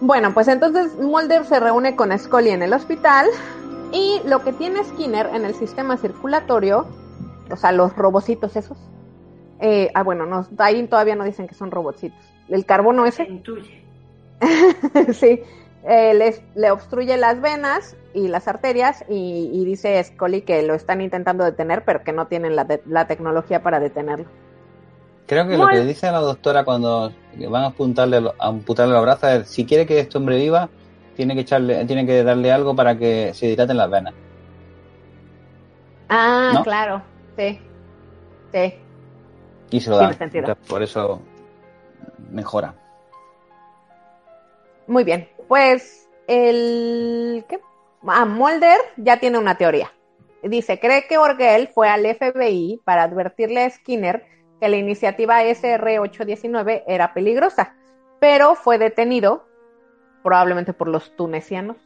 Bueno, pues entonces Mulder se reúne con Scully en el hospital y lo que tiene Skinner en el sistema circulatorio, o sea, los robocitos esos. eh, ah, bueno, no, ahí todavía no dicen que son robocitos. El carbono Se ese, intuye. <laughs> sí, eh, les- le obstruye las venas y las arterias y, y dice Scully que lo están intentando detener, pero que no tienen la, de- la tecnología para detenerlo. Creo que lo que le dice a la doctora cuando van a apuntarle, a amputarle los brazos es si quiere que este hombre viva, tiene que echarle, tiene que darle algo para que se dilaten las venas. Ah, ¿No? claro, sí, sí. Y se lo sentido. Entonces, por eso mejora. Muy bien, pues el... ¿qué? Ah, Mulder ya tiene una teoría. Dice, cree que Orgel fue al FBI para advertirle a Skinner que la iniciativa SR819 era peligrosa, pero fue detenido, probablemente por los tunecianos.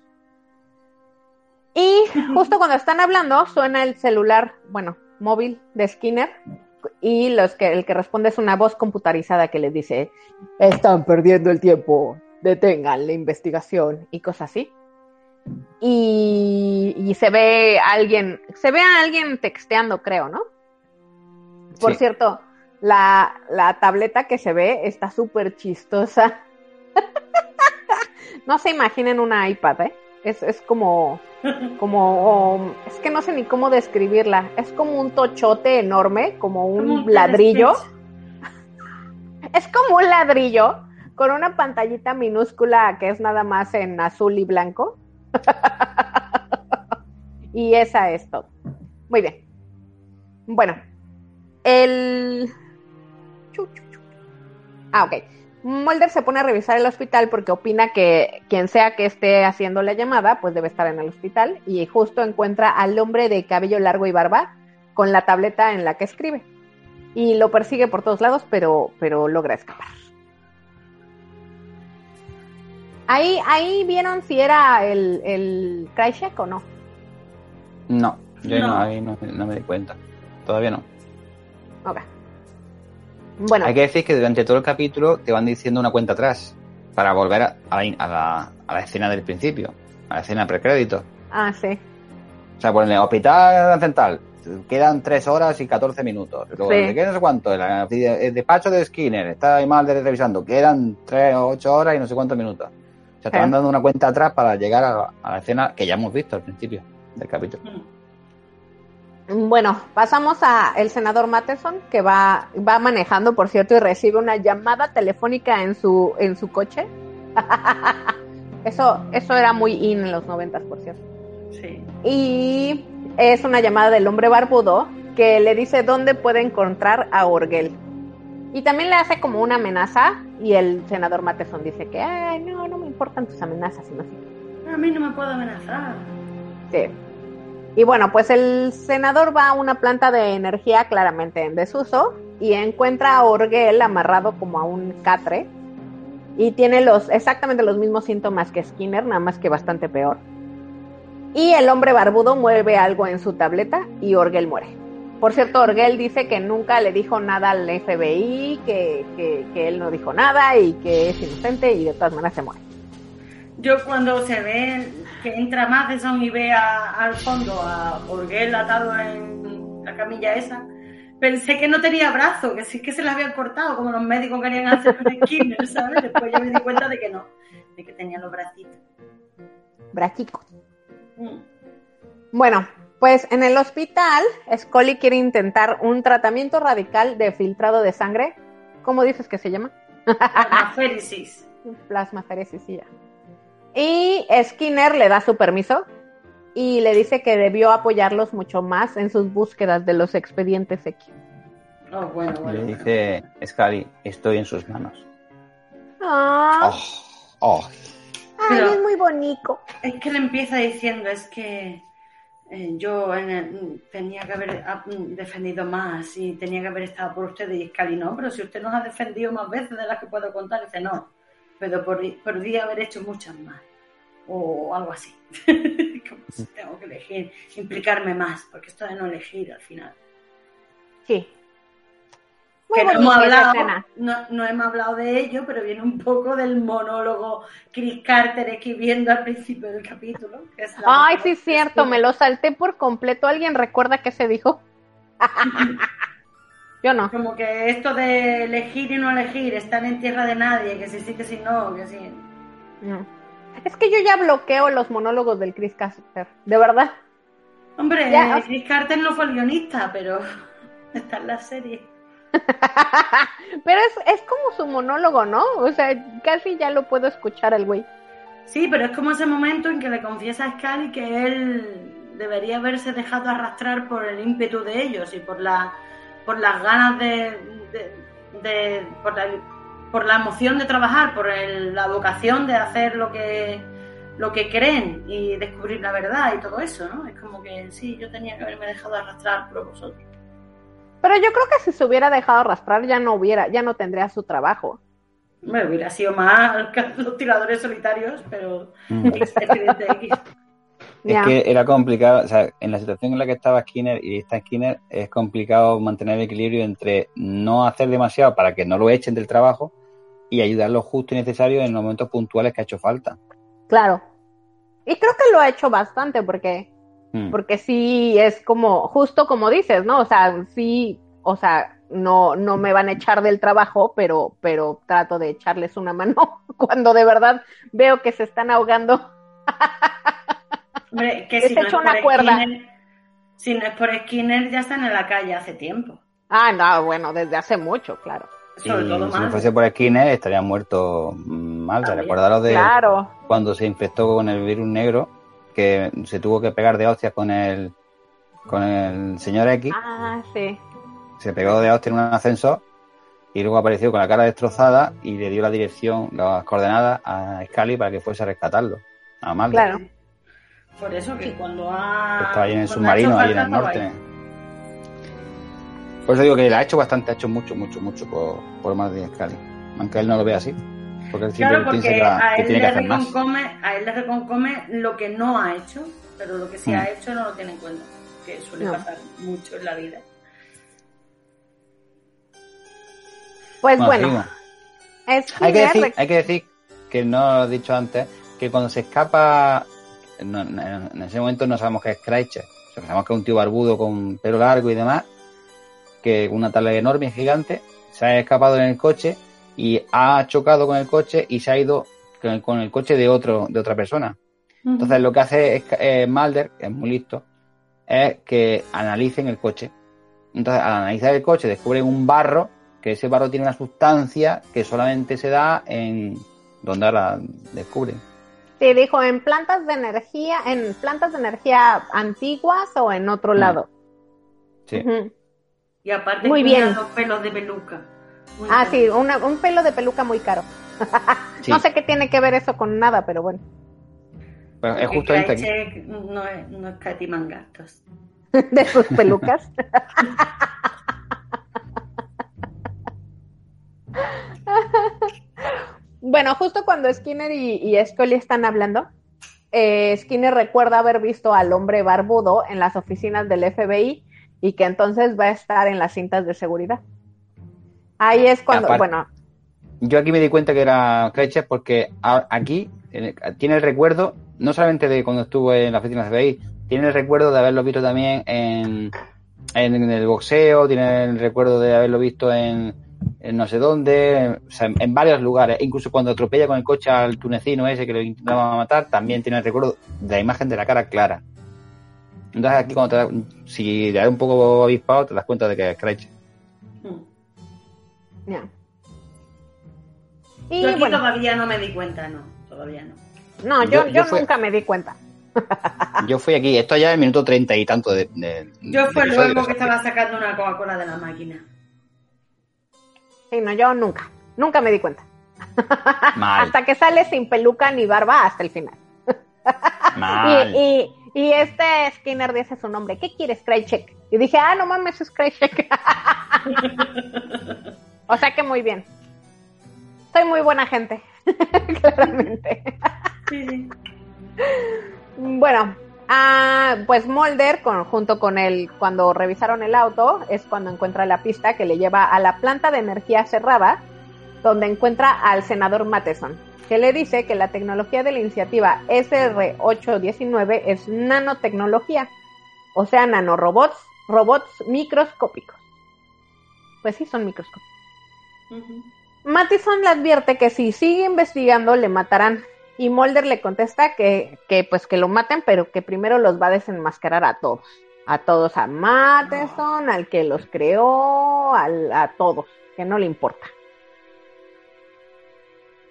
Y justo cuando están hablando, suena el celular, bueno, móvil de Skinner, y los que, el que responde es una voz computarizada que les dice, están perdiendo el tiempo, detengan la investigación y cosas así. Y, y se ve a alguien, se ve a alguien texteando, creo, ¿no? Por Sí. cierto, la, la tableta que se ve está súper chistosa. <laughs> no se imaginen una iPad, ¿eh? Es, es como, como, um, es que no sé ni cómo describirla. Es como un tochote enorme, como un, Como un ladrillo. <laughs> Es como un ladrillo con una pantallita minúscula que es nada más en azul y blanco. <laughs> y esa es todo. Muy bien. Bueno, el... Ah, ok. Mulder se pone a revisar el hospital porque opina que quien sea que esté haciendo la llamada, pues debe estar en el hospital y justo encuentra al hombre de cabello largo y barba con la tableta en la que escribe y lo persigue por todos lados, pero, pero logra escapar. Ahí, ahí vieron si era el, el Krychek o no. No, yo no, No. ahí no, no me di cuenta. Todavía no. Ok. Bueno, Hay que decir que durante todo el capítulo te van diciendo una cuenta atrás para volver a, a la, a la- a la escena del principio, a la escena precrédito. ah, sí. O sea, ponen Hospital Central, quedan 3 horas y 14 minutos. Luego, Sí. ¿de qué no sé cuánto? El, el despacho de Skinner, está ahí mal de revisando, quedan 3 o 8 horas y no sé cuántos minutos. O sea, te van dando una cuenta atrás para llegar a, a la escena que ya hemos visto al principio del capítulo. Bueno, pasamos a el senador Matheson, que va, va manejando, por cierto, y recibe una llamada telefónica en su, en su coche. <laughs> eso, eso era muy in en los noventas, por cierto. Sí. Y es una llamada del hombre barbudo que le dice dónde puede encontrar a Orgel. Y también le hace como una amenaza y el senador Matheson dice que, ay, no, no me importan tus amenazas, sino así. A mí no me puedo amenazar. Sí. Y bueno, pues el senador va a una planta de energía claramente en desuso y encuentra a Orgel amarrado como a un catre y tiene los exactamente los mismos síntomas que Skinner, nada más que bastante peor. Y el hombre barbudo mueve algo en su tableta y Orgel muere. Por cierto, Orgel dice que nunca le dijo nada al FBI, que, que, que él no dijo nada y que es inocente y de todas maneras se muere. Yo cuando se ve que entra Matheson y ve a- al fondo a Orgel atado en la camilla esa, pensé que no tenía brazo, que sí que se le habían cortado, como los médicos querían hacer un Skinner, <laughs> ¿sabes? Después yo me di cuenta de que no, de que tenía los bracitos. Brachico. Mm. Bueno, pues en el hospital, Scully quiere intentar un tratamiento radical de filtrado de sangre. ¿Cómo dices que se llama? Plasmaféresis. <laughs> Plasmaferesis, sí, ya. Y Skinner le da su permiso y le dice que debió apoyarlos mucho más en sus búsquedas de los expedientes X. Oh, bueno, Y bueno. le bueno. dice Scully, estoy en sus manos. Ah, Oh, oh. ay, pero- es muy bonito. Es que le empieza diciendo, es que eh, yo en el- tenía que haber ah, defendido más y tenía que haber estado por usted y Scali no, pero si usted nos ha defendido más veces de las que puedo contar, dice no, pero por, podría haber hecho muchas más o algo así. <laughs> Como si tengo que elegir, implicarme más, porque esto de no elegir al final. Sí. Muy que no hemos hablado, no, no hemos hablado de ello, pero viene un poco del monólogo Chris Carter escribiendo al principio del capítulo. que es la Ay, sí, es cierto, me lo salté por completo. ¿Alguien recuerda qué se dijo? <laughs> Yo no. Como que esto de elegir y no elegir, estar en tierra de nadie, que si sí, que si no, que sí. No. Es que yo ya bloqueo los monólogos del Chris Caster, de verdad. Hombre, Ya, eh, Chris Carter no fue el guionista, pero <laughs> está en la serie. <laughs> Pero es, es como su monólogo, ¿no? O sea, casi ya lo puedo escuchar el güey. Sí, pero es como ese momento en que le confiesa a Scully que él debería haberse dejado arrastrar por el ímpetu de ellos y por la por las ganas de, de- de- por, la, por la emoción de trabajar, por el- la vocación de hacer lo que lo que creen y descubrir la verdad y todo eso, ¿no? Es como que sí, yo tenía que haberme dejado arrastrar por vosotros. Pero yo creo que si se hubiera dejado arrastrar ya no hubiera, ya no tendría su trabajo. Me hubiera sido más que <laughs> los tiradores solitarios, pero Mm. X. Es que era complicado, o sea, en la situación en la que estaba Skinner y está Skinner, es complicado mantener el equilibrio entre no hacer demasiado para que no lo echen del trabajo y ayudar lo justo y necesario en los momentos puntuales que ha hecho falta. Claro. Y creo que lo ha hecho bastante porque, Mm. porque sí es como, justo como dices, ¿no? O sea, sí, o sea, no, no me van a echar del trabajo, pero, pero trato de echarles una mano <laughs> cuando de verdad veo que se están ahogando. <laughs> Hombre, que si no, es por una cuerda. Skinner, si no es por Skinner, ya están en la calle hace tiempo. Ah, no, bueno, desde hace mucho, claro. Sobre y todo si no fuese por Skinner estaría muerto mal. Recordaros de Claro. cuando se infectó con el virus negro, que se tuvo que pegar de hostias con el, con el señor X. Ah, sí. se pegó de hostia en un ascensor y luego apareció con la cara destrozada y le dio la dirección, las coordenadas a Scully para que fuese a rescatarlo. A Mulder. Claro. Por eso que cuando ha. Que estaba ahí en el submarino, ahí en el norte. ahí. Por eso digo que la ha hecho bastante, ha hecho mucho, mucho, mucho por, por y Scully. Aunque él no lo ve así. Porque él siempre Claro, piensa porque que, la- a que él, tiene que le hacer más. reconcome, a él le reconcome lo que no ha hecho, pero lo que sí Mm. ha hecho no lo tiene en cuenta, que suele No. pasar mucho en la vida. Pues Bueno, es hay, que decir, hay que decir, que no lo he dicho antes, que cuando se escapa, no- en ese momento no sabemos que es Kreischer. O sea, sabemos que es un tío barbudo con pelo largo y demás, que una tabla enorme y gigante, se ha escapado en el coche y ha chocado con el coche y se ha ido con el, con el coche de otro de otra persona. Entonces lo que hace es, eh, Mulder, que es muy listo, es que analicen el coche. Entonces al analizar el coche descubren un barro, que ese barro tiene una sustancia que solamente se da en donde ahora descubren. Sí, dijo en plantas de energía, en plantas de energía antiguas o en otro Mm. lado. Sí. Y aparte Muy bien. los pelos de peluca. Muy Ah, sí, una- un pelo de peluca muy caro. <laughs> Sí. No sé qué tiene que ver eso con nada, pero bueno. Pero es justamente aquí. No, es, no escatiman gastos. <laughs> De sus pelucas. <laughs> bueno, justo cuando Skinner y, y Scully están hablando, eh, Skinner recuerda haber visto al hombre barbudo en las oficinas del FBI y que entonces va a estar en las cintas de seguridad. Ahí es cuando, Aparte- bueno, Yo aquí me di cuenta que era Kreischer porque a- aquí tiene el recuerdo, no solamente de cuando estuvo en la oficina de FBI, tiene el recuerdo de haberlo visto también en, en, en el boxeo, tiene el recuerdo de haberlo visto en, en no sé dónde, o sea, en, en varios lugares. Incluso cuando atropella con el coche al tunecino ese que lo intentaba matar, también tiene el recuerdo de la imagen de la cara clara. Entonces aquí cuando te da- si te das un poco avispado, te das cuenta de que es Kreischer. Mm. ya. Y Yo aquí bueno, todavía no me di cuenta, no, todavía no. no, yo, yo- yo, yo fue- nunca me di cuenta. <laughs> Yo fui aquí, esto ya es el minuto treinta y tanto de, de- Yo de fue episodio, luego que estaba sacando una Coca-Cola de la máquina. Sí, no, yo nunca, nunca me di cuenta. <laughs> Mal, Hasta que sale sin peluca ni barba hasta el final. <laughs> mal. Y, y, y este Skinner dice su nombre, ¿qué quieres, Krajcek? Y dije, ah, no mames, es Krajcek. <laughs> o sea que muy bien. Soy muy buena gente, claramente. Sí, sí. Bueno, ah, pues Mulder, con, junto con él, cuando revisaron el auto, es cuando encuentra la pista que le lleva a la planta de energía cerrada, donde encuentra al senador Matheson, que le dice que la tecnología de la iniciativa SR819 es nanotecnología, o sea, nanorobots, robots microscópicos. Pues sí, son microscópicos. Matheson le advierte que si sigue investigando le matarán y Mulder le contesta que, que pues que lo maten pero que primero los va a desenmascarar a todos, a todos, a Matheson, al que los creó, al- a todos, que no le importa.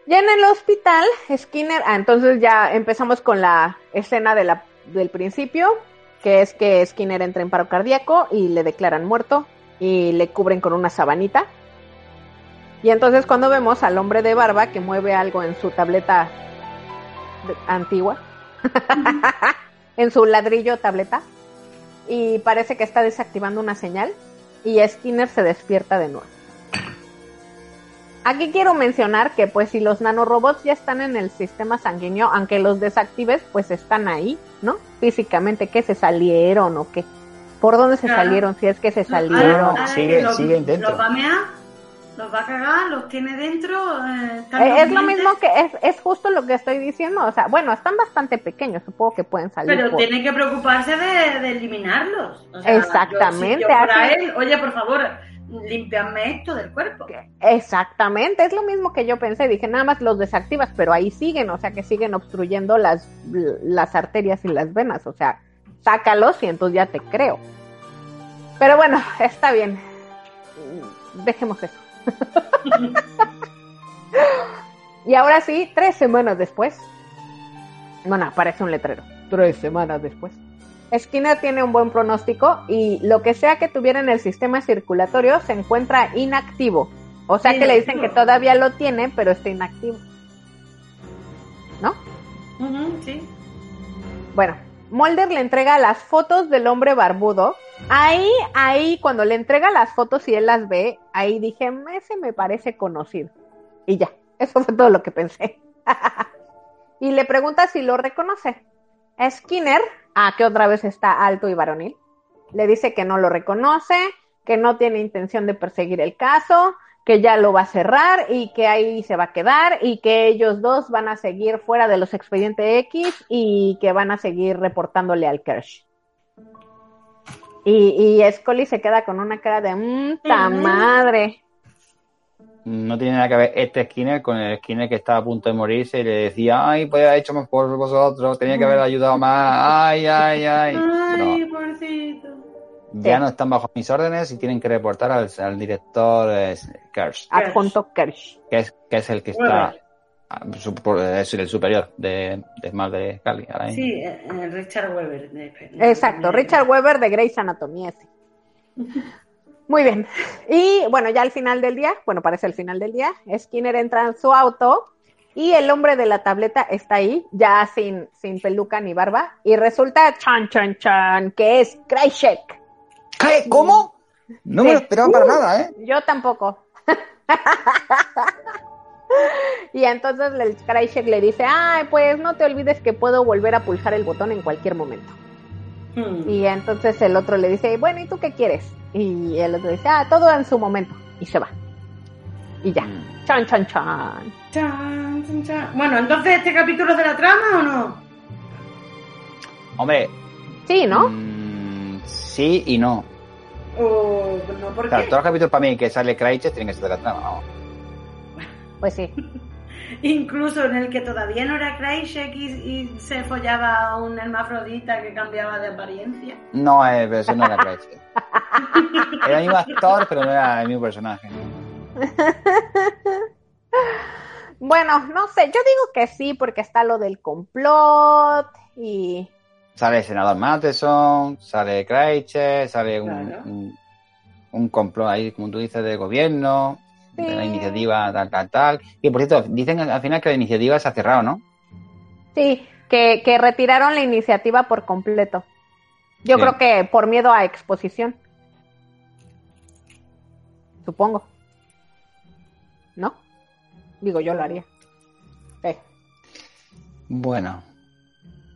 Ya en el hospital, Skinner, ah, entonces ya empezamos con la escena de la, del principio, que es que Skinner entra en paro cardíaco y le declaran muerto y le cubren con una sabanita. Y entonces cuando vemos al hombre de barba que mueve algo en su tableta antigua, en su ladrillo tableta, y parece que está desactivando una señal, y Skinner se despierta de nuevo. Aquí quiero mencionar que pues si los nanorobots ya están en el sistema sanguíneo, aunque los desactives, pues están ahí, ¿no? Físicamente, que se salieron o qué. ¿Por dónde se Claro. salieron? Si es que se No, salieron. no, sigue- lo- sigue dentro. Lo los va a cagar, los tiene dentro. eh, Eh, es lo mismo que es, es justo lo que estoy diciendo. O sea, bueno, están bastante pequeños, supongo que pueden salir. Pero por- tiene que preocuparse de, de eliminarlos. O sea, Exactamente, Yo, si yo fuera así- él, oye, por favor, limpiadme esto del cuerpo. Exactamente, es lo mismo que yo pensé. Dije, nada más los desactivas, pero ahí siguen, o sea, que siguen obstruyendo las, las arterias y las venas. O sea, sácalos y entonces ya te creo. Pero bueno, <laughs> está bien. Dejemos eso. Y ahora sí, tres semanas después. Bueno, aparece un letrero. Tres semanas después. Skinner tiene un buen pronóstico y lo que sea que tuviera en el sistema circulatorio se encuentra inactivo. O sea que le dicen que todavía lo tiene, pero está inactivo. ¿No? Sí. Bueno, Mulder le entrega las fotos del hombre barbudo. Ahí, ahí, cuando le entrega las fotos y él las ve, ahí dije, ese me parece conocido. Y ya, eso fue todo lo que pensé. <laughs> y le pregunta si lo reconoce. Skinner, ah, que otra vez está alto y varonil, le dice que no lo reconoce, que no tiene intención de perseguir el caso, que ya lo va a cerrar y que ahí se va a quedar y que ellos dos van a seguir fuera de los expedientes X y que van a seguir reportándole al Kersh. Y, y Scully se queda con una cara de mmm, ta Ujú. madre. No tiene nada que ver este Skinner con el Skinner que estaba a punto de morirse y le decía, ay, podía haber hecho más por vosotros, tenía que haber ayudado más, ay, ay, ay. Ay, No, pobrecito. ya Sí. no están bajo mis órdenes y tienen que reportar al, al director eh, Kersh, Adjunto Kersh. que es, que es el que está, Ah, por- es el superior de, de Smart de Scully. ahora mismo. Sí, eh, eh, Richard Weber. de- Exacto, de- Richard Weber de Grey's Anatomy. ese. <laughs> Muy bien. Y bueno, ya al final del día, bueno, parece el final del día, Skinner entra en su auto y el hombre de la tableta está ahí, ya sin, sin peluca ni barba, y resulta, chan, chan, chan, que es Krychek. ¿Qué? ¿Cómo? No me lo esperaba para nada, ¿eh? Yo tampoco. <laughs> y entonces el Krychek le dice, ay, pues no te olvides que puedo volver a pulsar el botón en cualquier momento. Hmm. Y entonces el otro le dice, bueno, ¿y tú qué quieres? Y el otro dice, ah, todo en su momento. Y se va. Y ya. Mm. Chan, chan, chan. Chan, chan, chan. Bueno, entonces, ¿este capítulo es de la trama o no? Hombre, Sí, ¿no? mm, sí y no. O no, ¿por qué? todos los capítulos para mí que sale Crytek tienen que ser de la trama, vamos. Pues sí. <laughs> Incluso en el que todavía no era Krychek y, y se follaba a un hermafrodita que cambiaba de apariencia. No, eh, pero eso no era Crytek. <laughs> Era el mismo actor, pero no era el mismo personaje. <laughs> Bueno, no sé, yo digo que sí, porque está lo del complot y... Sale el senador Matheson, sale Crytek, sale un, Claro. un, un complot ahí, como tú dices, de gobierno, de la iniciativa tal, tal, tal. Y por cierto, dicen al final que la iniciativa se ha cerrado, ¿no? Sí, que, que retiraron la iniciativa por completo. Yo Sí. creo que por miedo a exposición. Supongo. ¿No? Digo, yo lo haría. Sí. Bueno,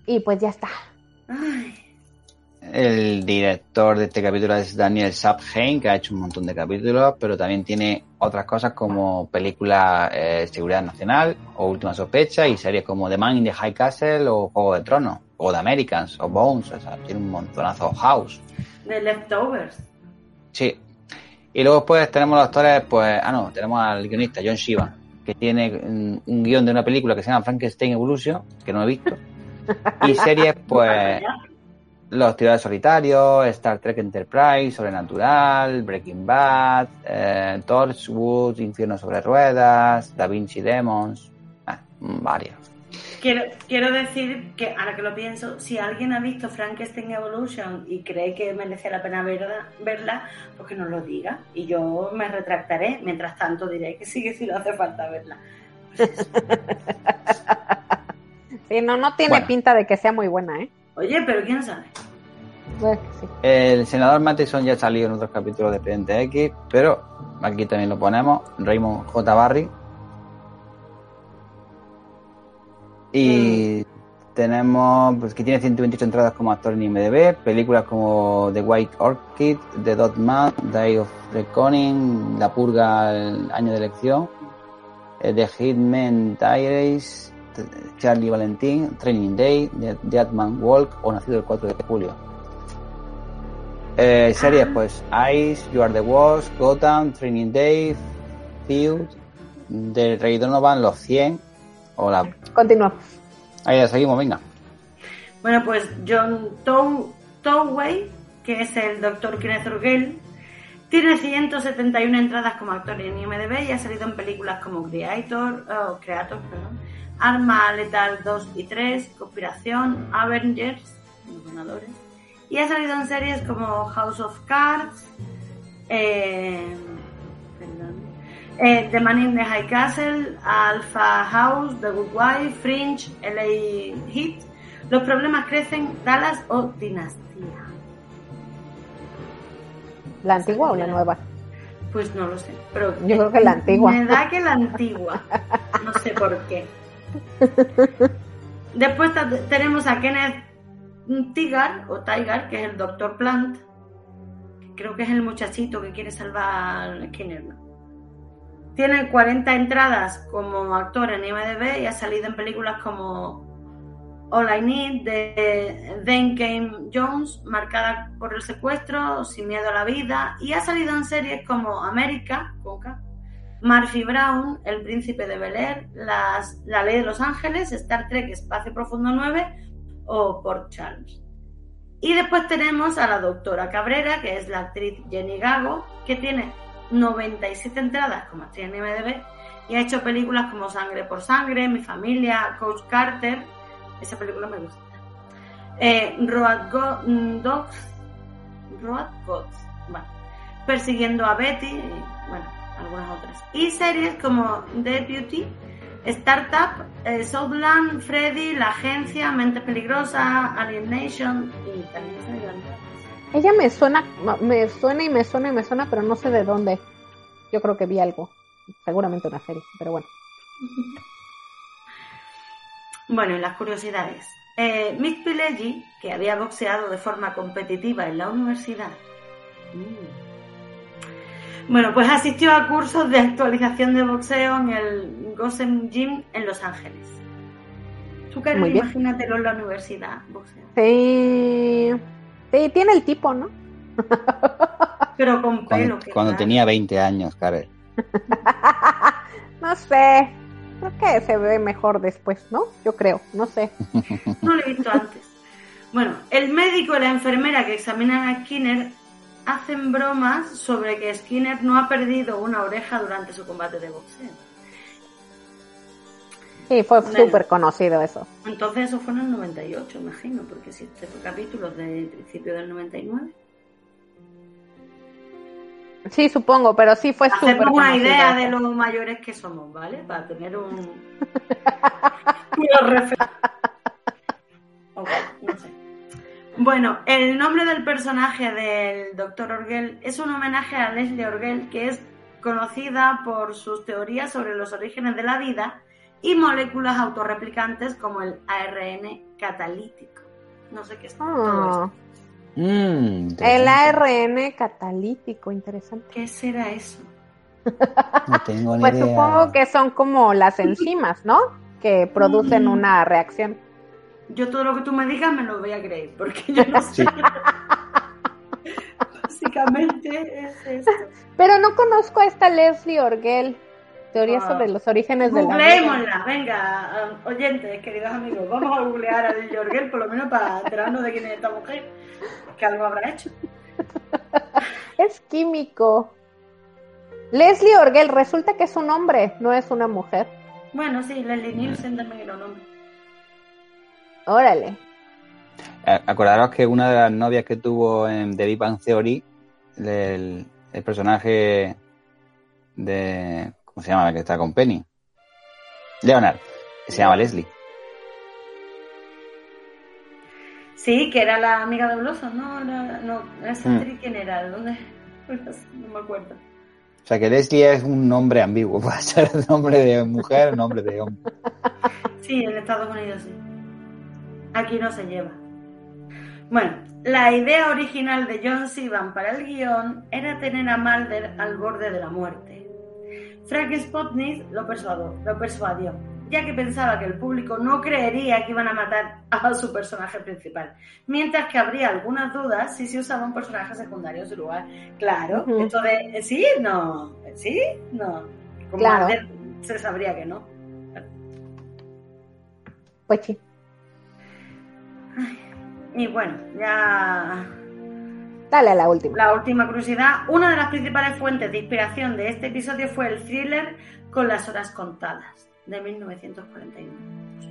Y pues ya está. Ay, el director de este capítulo es Daniel Sapheim, que ha hecho un montón de capítulos, pero también tiene otras cosas como película eh, Seguridad Nacional o Última Sospecha y series como The Man in the High Castle o Juego de Tronos o The Americans o Bones, o sea, tiene un montonazo House. de Leftovers. Sí. Y luego después tenemos los actores, pues, ah no, tenemos al guionista John Shiva, que tiene mm, un guion de una película que se llama Frankenstein Evolution, que no he visto. Y series, pues, <laughs> Los Tiradores Solitarios, Star Trek Enterprise, Sobrenatural, Breaking Bad, eh, Torchwood, Infierno sobre Ruedas, Da Vinci Demons, ah, varios. Quiero, quiero decir que, ahora que lo pienso, si alguien ha visto Frankenstein Evolution y cree que merece la pena verla, verla pues que nos lo diga. Y yo me retractaré. Mientras tanto, diré que sí, que sí no hace falta verla. Pues. <laughs> Sí, no, no tiene Bueno. pinta de que sea muy buena, ¿eh? Oye, pero quién sabe. Pues sí. El senador Matheson ya ha salido en otros capítulos de Expediente X, pero aquí también lo ponemos, Raymond J. Barry. Y tenemos pues, que tiene 128 entradas como actor en IMDb, películas como The White Orchid, The Dot Man, Day of Reckoning, La Purga, el año de elección, eh, The Hitman Diaries, Charlie Valentín, Training Day, The Deadman Walk o Nacido el 4 de julio. Eh, series pues Ice, You Are the Wars, Gotham, Training Day, Field, The Rey Donovan, Los 100 o la... Continuamos. Ahí ya seguimos, venga. Bueno, pues John Tow Toway, que es el doctor Kenneth Urgell, tiene 171 entradas como actor en IMDb y ha salido en películas como Creator, oh, Creator, perdón, Arma Letal 2 y 3, Conspiración, Avengers, los ganadores, y ha salido en series como House of Cards, eh, perdón, eh, The Man in the High Castle, Alpha House, The Good Wife, Fringe, LA Heat, Los Problemas Crecen, Dallas o Dinastía. ¿La antigua o la nueva? Pues no lo sé, pero Yo creo que la antigua. Me da que la antigua. No sé por qué. <laughs> Después tenemos a Kenneth Tigar, o Tigar, que es el Doctor Plant. Creo que es el muchachito que quiere salvar a Skinner. Tiene 40 entradas como actor en IMDb y ha salido en películas como All I Need de Then Came Jones, marcada por el secuestro, Sin miedo a la vida, y ha salido en series como América, Coca, Murphy Brown, El Príncipe de Bel Air, La Ley de los Ángeles, Star Trek Espacio Profundo 9 o Port Charles. Y después tenemos a la doctora Cabrera, que es la actriz Jenny Gago, que tiene 97 entradas como actriz en IMDb y ha hecho películas como Sangre por Sangre, Mi Familia, Coach Carter. Esa película me gusta. Eh, Road Go- mm, Dogs, Road Gods, bueno, Persiguiendo a Betty, bueno, algunas otras. Y series como Deputy, Startup, eh, Southland, Freddy, La Agencia, Mente Peligrosa, Alien Nation y también se. Ella me suena, me suena y me suena y me suena, pero no sé de dónde. Yo creo que vi algo. Seguramente una serie, pero bueno. <laughs> Bueno, y las curiosidades. Eh, Mick Pileggi, que había boxeado de forma competitiva en la universidad. Mm. Bueno, pues asistió a cursos de actualización de boxeo en el Gotham Gym en Los Ángeles. Tú, Karen, Muy bien. imagínatelo en la universidad, boxeo. Sí. Sí, tiene el tipo, ¿no? Pero con pelo. Cuando, cuando tenía 20 años, Karel. <laughs> no sé. Creo que se ve mejor después, ¿no? Yo creo, no sé. No lo he visto antes. Bueno, el médico y la enfermera que examinan a Skinner hacen bromas sobre que Skinner no ha perdido una oreja durante su combate de boxeo. Sí, fue Bueno. súper conocido eso. Entonces eso fue en el 98, imagino, porque si este fue capítulo del principio del 99. Sí, supongo, pero sí fue súper Hacemos una conocido idea eso. de lo mayores que somos, ¿vale? Para tener un... <laughs> una referencia. Ok, no sé. Bueno, el nombre del personaje del Dr. Orgel es un homenaje a Leslie Orgel, que es conocida por sus teorías sobre los orígenes de la vida y moléculas autorreplicantes como el ARN catalítico. No sé qué es todo Ah, esto. Mm, el. ARN catalítico, interesante. ¿Qué será eso? No tengo ni Pues idea. supongo que son como las enzimas, ¿no? Que producen Mm. una reacción. Yo todo lo que tú me digas me lo voy a creer, porque yo no sé. Sí. Básicamente es esto. Pero no conozco a esta Leslie Orgel. Teoría Ah. sobre los orígenes de la. Googleémosla, venga, um, oyentes, queridos amigos, vamos a googlear a Lily Orgel por lo menos para enterarnos de quién es esta mujer, que algo habrá hecho. <laughs> Es químico. Leslie Orgel, resulta que es un hombre, no es una mujer. Bueno, sí, Leslie Nielsen también era un hombre. Órale. Acordaros que una de las novias que tuvo en The Big Bang Theory, el, el personaje de. ¿Cómo se llama? La que está con Penny. Leonard, que se llama Leslie. Sí, que era la amiga de Blossom, ¿no? Era- no, esa Mm. actriz, ¿quién era? ¿De dónde? <laughs> No me acuerdo. O sea que Leslie es un nombre ambiguo. <laughs> Puede ser nombre de mujer o nombre de hombre. Sí, en Estados Unidos sí. Aquí no se lleva. Bueno, la idea original de John Sivan para el guion era tener a Mulder al borde de la muerte. Frank Spotnik lo persuadió, lo persuadió, ya que pensaba que el público no creería que iban a matar a su personaje principal, mientras que habría algunas dudas si se usaba un personaje secundario en su lugar. Claro, Ujú. esto de sí, no, sí, no. Con Claro. Mulder se sabría que no. Pues sí. Y bueno, ya Dale a la última. La última curiosidad, una de las principales fuentes de inspiración de este episodio fue el thriller Con las horas contadas, de 1941.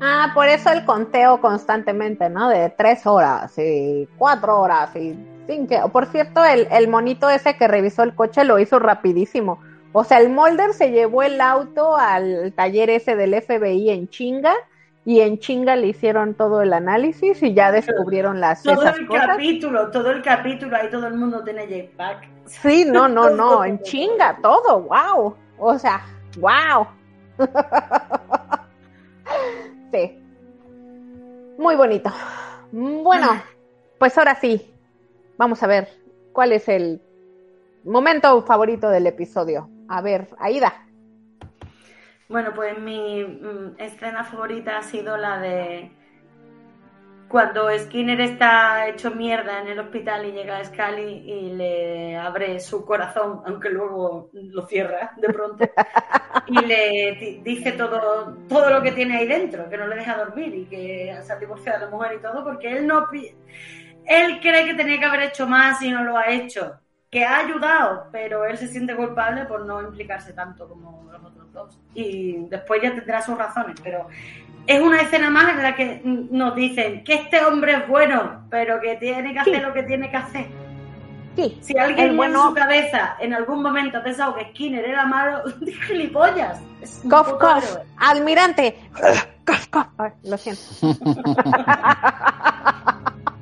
Ah, por eso el conteo constantemente, ¿no? De tres horas y cuatro horas y cinco. Por cierto, el, el monito ese que revisó el coche lo hizo rapidísimo. O sea, el Molder se llevó el auto al taller ese del FBI en chinga y en chinga le hicieron todo el análisis y ya descubrieron las Todo esas el cosas. capítulo, todo el capítulo, ahí todo el mundo tiene jetpack. Sí, no, no, no, en chinga, todo, wow. O sea, wow. <laughs> Sí. Muy bonito. Bueno, pues ahora sí, vamos a ver cuál es el momento favorito del episodio. A ver, Aida. Bueno, pues mi mm, escena favorita ha sido la de cuando Skinner está hecho mierda en el hospital y llega a Scully y le abre su corazón, aunque luego lo cierra de pronto, y le di- dice todo, todo lo que tiene ahí dentro, que no le deja dormir y que se ha divorciado de la mujer y todo, porque él no él cree que tenía que haber hecho más y no lo ha hecho, que ha ayudado, pero él se siente culpable por no implicarse tanto como los otros Y después ya tendrá sus razones, pero es una escena más en la que nos dicen que este hombre es bueno, pero que tiene que hacer Sí. lo que tiene que hacer. Sí, Si alguien bueno- en su cabeza en algún momento ha pensado que Skinner era malo, <laughs> gilipollas. Es un cof, puto cof, héroe. almirante. Cof, cof. Ay, lo siento. <laughs>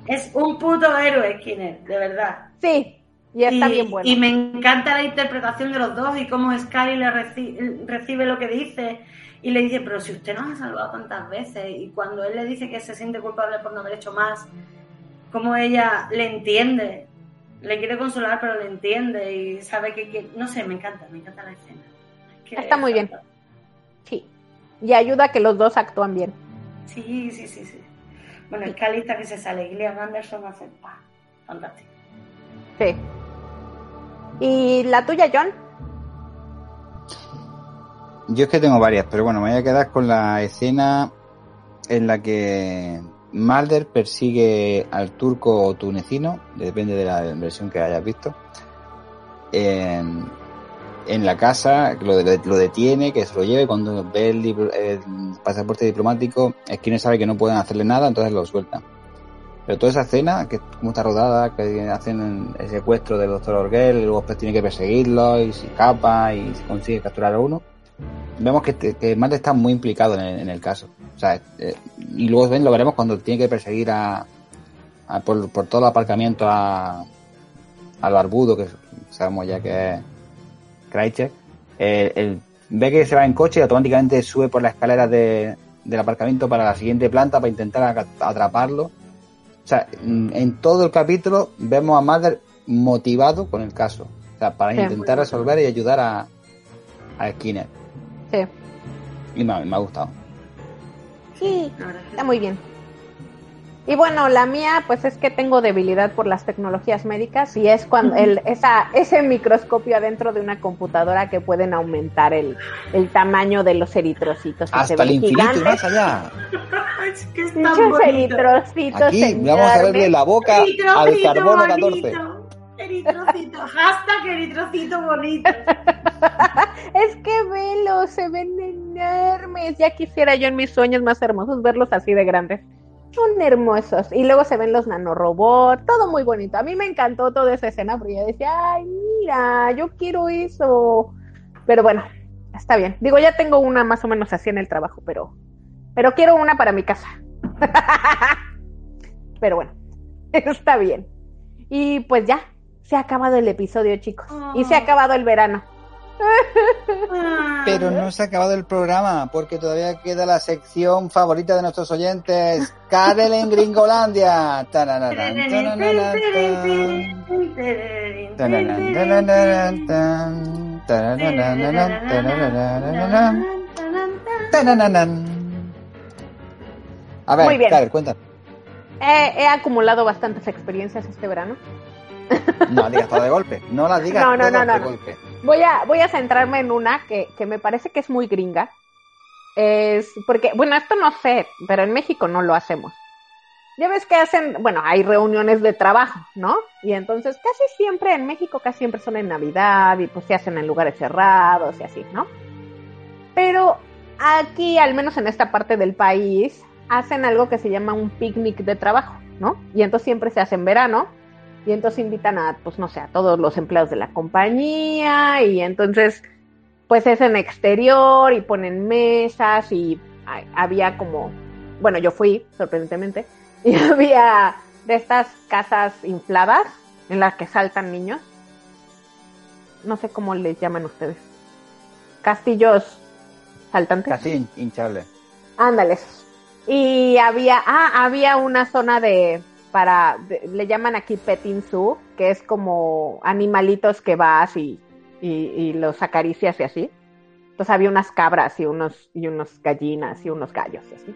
Es un puto héroe, Skinner, de verdad. Sí, y está y, bien bueno. y me encanta la interpretación de los dos y cómo Sky le reci- recibe lo que dice y le dice, pero si usted nos ha salvado tantas veces y cuando él le dice que se siente culpable por no haber hecho más, cómo ella le entiende, le quiere consolar pero le entiende y sabe que, que- no sé, me encanta, me encanta la escena. Es que Está muy es bien. Sí. Y ayuda a que los dos actúan bien. Sí, sí, sí, sí. Bueno, Scully está que se sale, Gillian Anderson hace, ¡pah! fantástico. Sí. ¿Y la tuya, John? Yo es que tengo varias, pero bueno, me voy a quedar con la escena en la que Mulder persigue al turco o tunecino, depende de la versión que hayas visto, en, la casa, lo, lo detiene, que se lo lleve, cuando ve el, el pasaporte diplomático, Skinner sabe que no pueden hacerle nada, entonces lo suelta. Pero toda esa escena, que como está rodada, que hacen el secuestro del doctor Orgel, luego después tiene que perseguirlo, y se escapa, y se consigue capturar a uno, vemos que, que Mulder está muy implicado en el, en el caso. Eh, y luego ven, lo veremos cuando tiene que perseguir a, por, por todo el aparcamiento a, al barbudo, que sabemos ya que es Kreitzer. Eh, él ve que se va en coche y automáticamente sube por las escaleras de- del aparcamiento para la siguiente planta para intentar atraparlo. O sea, mm, en todo el capítulo vemos a Mulder motivado con el caso. O sea, para Sí. intentar resolver y ayudar a, a Skinner. Sí. Y me, ha- me ha gustado. Sí, está muy bien. Y bueno, la mía, pues es que tengo debilidad por las tecnologías médicas y es cuando el, esa, ese microscopio adentro de una computadora que pueden aumentar el, el tamaño de los eritrocitos. que se Hasta el ven infinito y más allá. <laughs> Es que bonito. eritrocitos Aquí vamos a verle la boca al Eritrocito carbono 14. bonito. Eritrocito. Hashtag eritrocito bonito. <laughs> Es que velos, se ven enormes. Ya quisiera yo en mis sueños más hermosos verlos así de grandes. Son hermosos. Y luego se ven los nanorobots, todo muy bonito. A mí me encantó toda esa escena porque yo decía, ay, mira, yo quiero eso. Pero bueno, está bien. Digo, ya tengo una más o menos así en el trabajo, pero, pero quiero una para mi casa. <laughs> pero bueno, <laughs> está bien. Y pues ya, se ha acabado el episodio, chicos. Y se ha acabado el verano. Pero no se ha acabado el programa porque todavía queda la sección favorita de nuestros oyentes, Karel en Gringolandia. A ver. Karel, cuéntanos. He, he acumulado bastantes experiencias este verano. No la digas todo de golpe, no la digas No, no, todo no, no, de no. golpe. Voy a, voy a centrarme en una que, que me parece que es muy gringa. Es porque, bueno, esto no sé, pero en México no lo hacemos. Ya ves que hacen, bueno, hay reuniones de trabajo, ¿no? Y entonces casi siempre en México, casi siempre son en Navidad y pues se hacen en lugares cerrados y así, ¿no? Pero aquí, al menos en esta parte del país, hacen algo que se llama un picnic de trabajo, ¿no? Y entonces siempre se hace en verano y entonces invitan a, pues no sé, a todos los empleados de la compañía y entonces pues es en exterior y ponen mesas y ha- había como, bueno, yo fui, sorprendentemente, <laughs> y había de estas casas infladas en las que saltan niños. No sé cómo les llaman ustedes. Castillos saltantes. Casi hin- hinchable. Ándales. Y había, ah, había una zona de, para, le llaman aquí petting zoo, que es como animalitos que vas y, y, y los acaricias y así. Entonces había unas cabras y unos, y unos gallinas y unos gallos y así.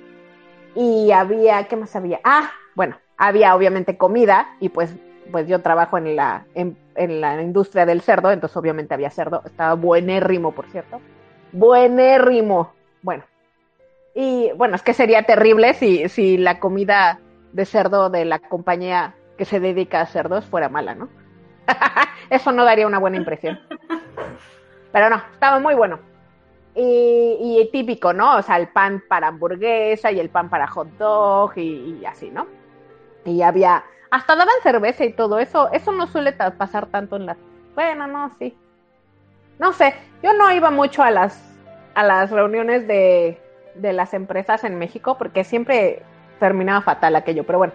Y había, ¿qué más había? Ah, bueno, había obviamente comida y pues, pues yo trabajo en la, en, en la industria del cerdo, entonces obviamente había cerdo. Estaba buenérrimo, por cierto. Buenérrimo. Bueno, y bueno, es que sería terrible si, si la comida de cerdo de la compañía que se dedica a cerdos fuera mala, ¿no? <laughs> Eso no daría una buena impresión. Pero no, estaba muy bueno. Y, típico, ¿no? O sea, el pan para hamburguesa y el pan para hot dog y, y así, ¿no? Y había, hasta daban cerveza y todo eso. Eso no suele pasar tanto en las... Bueno, no, sí. No sé, yo no iba mucho a las, a las reuniones de, de las empresas en México porque siempre terminaba fatal aquello, pero bueno.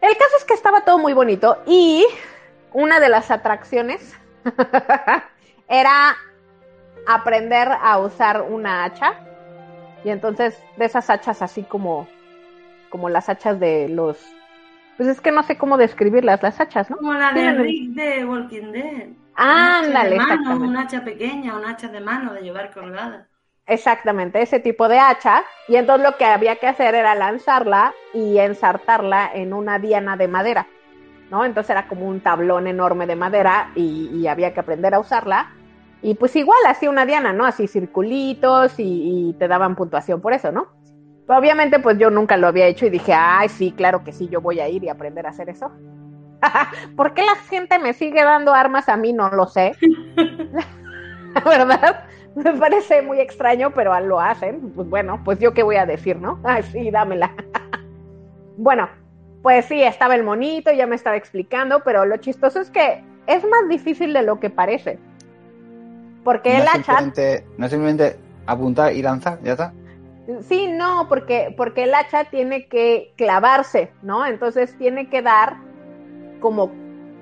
El caso es que estaba todo muy bonito y una de las atracciones <laughs> era aprender a usar una hacha y entonces de esas hachas así como como las hachas de los pues es que no sé cómo describirlas las hachas, ¿no? Como la de Rick de Walking Dead. Ándale, un hacha de mano, exactamente. un hacha pequeña, un hacha de mano de llevar colgada. Exactamente, ese tipo de hacha. Y entonces lo que había que hacer era lanzarla y ensartarla en una diana de madera, ¿no? Entonces era como un tablón enorme de madera y, y había que aprender a usarla. Y pues igual, así una diana, ¿no? Así circulitos y, y te daban puntuación por eso, ¿no? Pero obviamente pues yo nunca lo había hecho y dije, ay, sí, claro que sí, yo voy a ir y aprender a hacer eso. <laughs> ¿Por qué la gente me sigue dando armas a mí? No lo sé. <laughs> <laughs> Verdad, <laughs> me parece muy extraño, pero lo hacen. Pues bueno, pues yo qué voy a decir, ¿no? <laughs> Ay, sí, dámela. <laughs> bueno, pues sí, estaba el monito, ya me estaba explicando, pero lo chistoso es que es más difícil de lo que parece. Porque no el hacha, simplemente, no es simplemente apuntar y lanzar, ya está. sí, no, porque, porque el hacha tiene que clavarse, ¿no? Entonces tiene que dar como,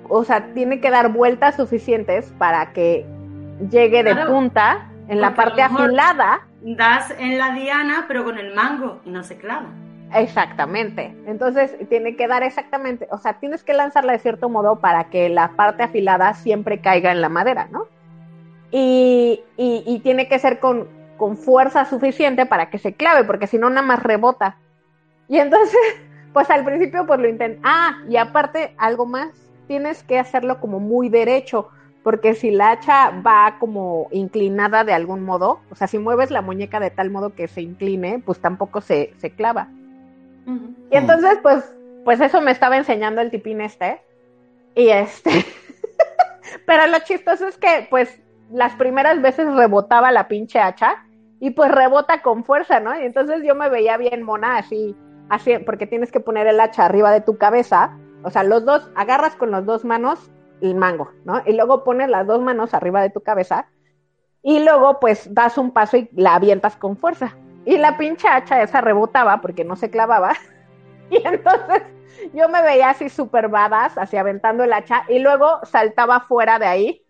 o sea, tiene que dar vueltas suficientes para que llegue de Claro, punta en la porque parte afilada Das en la diana, pero con el mango y no se clava. Exactamente. Entonces tiene que dar exactamente, o sea, tienes que lanzarla de cierto modo para que la parte afilada siempre caiga en la madera, ¿no? Y, y, y tiene que ser con, con fuerza suficiente para que se clave, porque si no, nada más rebota. Y entonces, <laughs> pues al principio, pues lo intenté. Ah, y aparte, algo más, tienes que hacerlo como muy derecho, porque si la hacha va como inclinada de algún modo, o sea, si mueves la muñeca de tal modo que se incline, pues tampoco se, se clava. Y entonces, pues, pues eso me estaba enseñando el tipín este. Y este. <laughs> Pero lo chistoso es que, pues, las primeras veces rebotaba la pinche hacha. Y pues rebota con fuerza, ¿no? Y entonces yo me veía bien mona así, así, porque tienes que poner el hacha arriba de tu cabeza. O sea, los dos, agarras con las dos manos el mango, ¿no? Y luego pones las dos manos arriba de tu cabeza. Y luego, pues, das un paso y la avientas con fuerza. Y la pinche hacha esa rebotaba porque no se clavaba. <laughs> Y entonces yo me veía así súper badass, así aventando el hacha, y luego saltaba fuera de ahí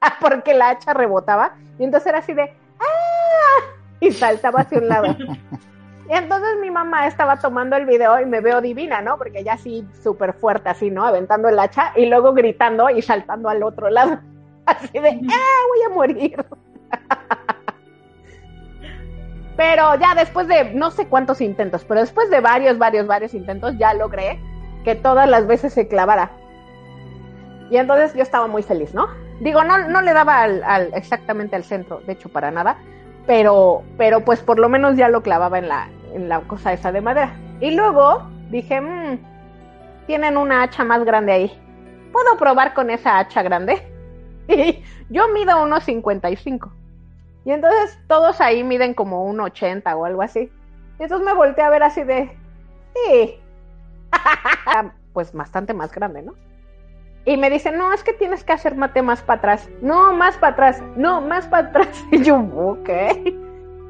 <laughs> porque la hacha rebotaba y entonces era así de ¡ah! y saltaba hacia un lado. <laughs> Y entonces mi mamá estaba tomando el video y me veo divina, ¿no? Porque ya así súper fuerte, así, ¿no? Aventando el hacha y luego gritando y saltando al otro lado. <laughs> Así de, ¡ah! Voy a morir. <laughs> Pero ya después de no sé cuántos intentos, pero después de varios, varios, varios intentos, ya logré que todas las veces se clavara. Y entonces yo estaba muy feliz, ¿no? Digo, no, no le daba al, exactamente al centro, de hecho, para nada, pero, pero pues por lo menos ya lo clavaba en la, en la cosa esa de madera. Y luego dije, mmm, tienen una hacha más grande ahí. ¿Puedo probar con esa hacha grande? <laughs> Y yo mido unos 55. Y entonces todos ahí miden como un 80 o algo así. Y entonces me volteé a ver así de, sí, <laughs> pues bastante más grande, ¿no? Y me dicen, no, es que tienes que hacer mate más para atrás. No, más para atrás. No, más para atrás. <laughs> Y yo, ok.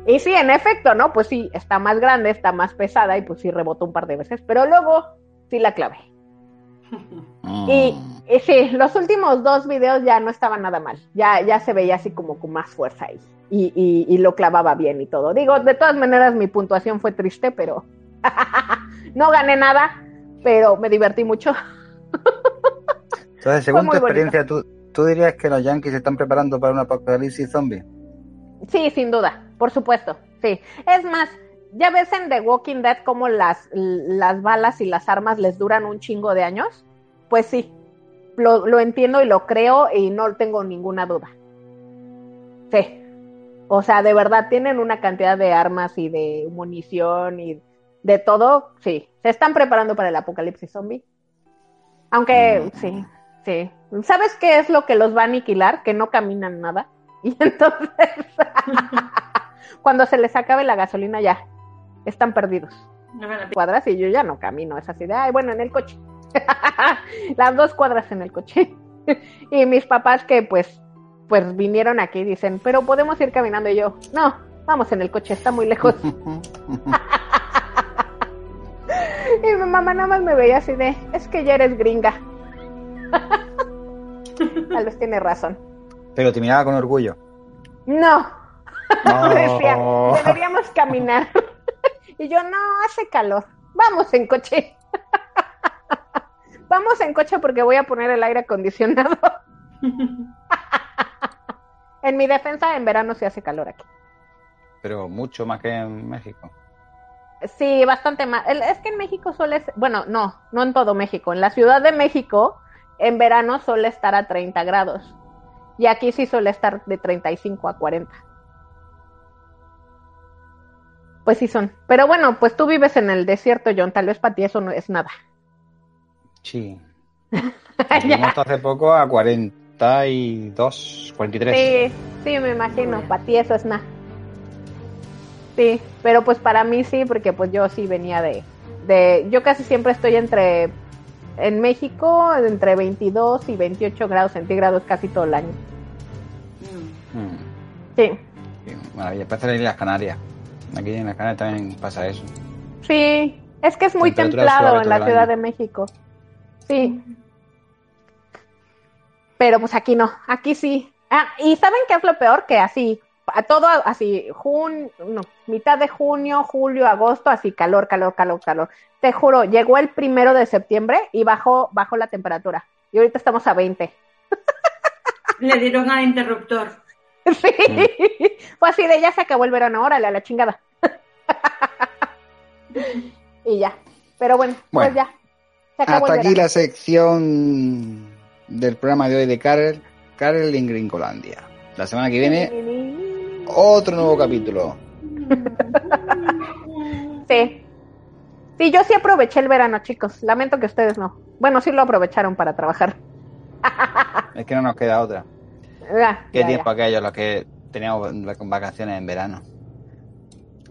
Y sí, en efecto, ¿no? Pues sí, está más grande, está más pesada y pues sí rebotó un par de veces. Pero luego sí la clavé. Y, y, sí, los últimos dos videos ya no estaban nada mal. Ya, ya se veía así como con más fuerza ahí y, lo clavaba bien y todo. Digo, de todas maneras mi puntuación fue triste, pero <laughs> no gané nada, pero me divertí mucho. Entonces, según tu experiencia, ¿tú, ¿tú dirías que los Yankees se están preparando para un apocalipsis zombie? Sí, sin duda, por supuesto, sí. Es más, ya ves en The Walking Dead cómo las, las balas y las armas les duran un chingo de años. Pues sí, lo, lo entiendo y lo creo y no tengo ninguna duda. Sí, o sea, de verdad tienen una cantidad de armas y de munición y de todo. Sí, se están preparando para el apocalipsis zombie. Aunque, mm. sí, sí. ¿Sabes qué es lo que los va a aniquilar? Que no caminan nada. <laughs> Y entonces, <laughs> cuando se les acabe la gasolina, ya están perdidos. cuadras y yo ya no camino. Es así de, ay, bueno, en el coche. <laughs> Las dos cuadras en el coche. y mis papás que pues pues vinieron aquí y dicen, pero podemos ir caminando. Y yo, no, vamos en el coche, está muy lejos. y mi mamá nada más me veía así de, es que ya eres gringa. Tal vez tiene razón. Pero te miraba con orgullo. No. <laughs> Decía, deberíamos <laughs> caminar. <laughs> y yo, no, hace calor. Vamos en coche. Vamos en coche porque voy a poner el aire acondicionado. En mi defensa, en verano se hace calor aquí. Pero mucho más que en México. Sí, bastante más. Es que en México suele, bueno, no, no en todo México. En la Ciudad de México, en verano suele estar a 30 grados. Y aquí sí suele estar de 35 a 40. Pues sí son. Pero bueno, pues tú vives en el desierto, John. Tal vez para ti eso no es nada. Sí. <laughs> Vivimos hace poco a 40. 42, 43. Sí, sí, me imagino. Para ti eso es nada. Sí, pero pues para mí sí, porque pues yo sí venía de, de. Yo casi siempre estoy entre. En México, entre 22 y 28 grados centígrados casi todo el año. Mm. Sí. sí. Maravilla, parece ir a las Canarias. Aquí en las Canarias también pasa eso. Sí, es que es muy templado en la Ciudad de México. Sí. Pero pues aquí no, aquí sí. Ah, y ¿saben qué es lo peor? Que así, a todo así, junio, no, mitad de junio, julio, agosto, así calor, calor, calor, calor. Te juro, llegó el primero de septiembre y bajó, bajó la temperatura. Y ahorita estamos a 20. Le dieron al interruptor. <laughs> Sí, fue así de ya se acabó el verano, órale, a la chingada. <laughs> y ya. Pero bueno, pues ya. Se acabó hasta aquí la sección del programa de hoy de Karel, Karel en Gringolandia. La semana que viene, otro nuevo capítulo. <laughs> Sí. Sí, yo sí aproveché el verano, chicos. Lamento que ustedes no. Bueno, sí lo aprovecharon para trabajar. <laughs> es que no nos queda otra. ¿Qué tiempo aquellos los que teníamos vacaciones en verano?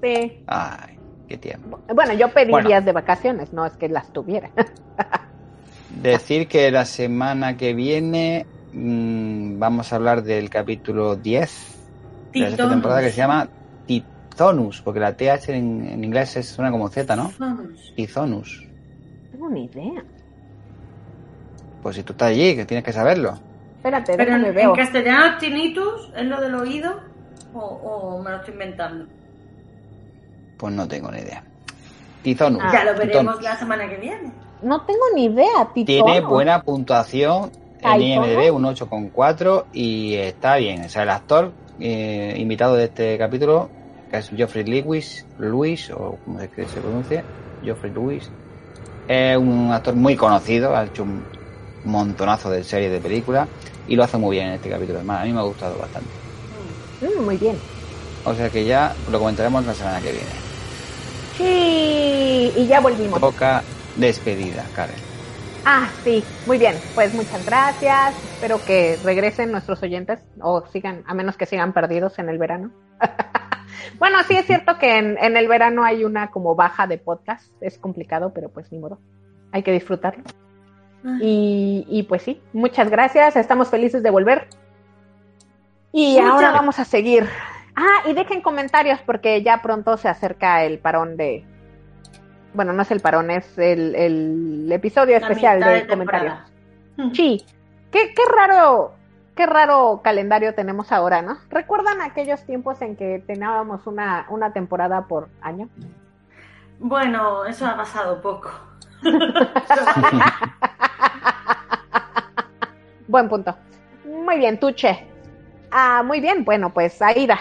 Sí. Ay, qué tiempo. Bueno, yo pedí días de vacaciones, no es que las tuviera. <laughs> Decir que la semana que viene mmm, vamos a hablar del capítulo 10 de esta temporada que se llama Tithonus, porque la TH en, en inglés es, suena como Z, ¿no? Tithonus. No tengo ni idea. Pues si tú estás allí, que tienes que saberlo. Espérate, Pero en, déjame en veo. castellano, tinnitus es lo del oído o, o me lo estoy inventando. Pues no tengo ni idea. Tizonus. Ah. ya lo veremos Titonus. la semana que viene. No tengo ni idea, Tito. Tiene buena puntuación en IMDb, un 8,4 y está bien. O sea, el actor eh, invitado de este capítulo, que es Geoffrey Lewis, Lewis, o como es que se pronuncia, Geoffrey Lewis, es un actor muy conocido, ha hecho un montonazo de series de películas y lo hace muy bien en este capítulo. Además, a mí me ha gustado bastante. Mm, muy bien. O sea que ya lo comentaremos la semana que viene. Sí, y ya volvimos. Toca despedida, Karen. Ah, sí, muy bien. Pues muchas gracias. Espero que regresen nuestros oyentes o sigan, a menos que sigan perdidos en el verano. <laughs> bueno, sí es cierto que en, en el verano hay una como baja de podcast. Es complicado, pero pues ni modo. Hay que disfrutarlo. Y, y pues sí, muchas gracias. Estamos felices de volver. Y Muchas ahora vamos a seguir. Ah, y dejen comentarios porque ya pronto se acerca el parón de. Bueno, no es el parón, es el, el episodio La especial de, de comentarios. temporada. <laughs> Sí, qué, qué raro, qué raro calendario tenemos ahora, ¿no? ¿Recuerdan aquellos tiempos en que teníamos una, una temporada por año? Bueno, eso ha pasado poco. <laughs> Buen punto. Muy bien, Tuche. Ah, muy bien, bueno, pues Aida,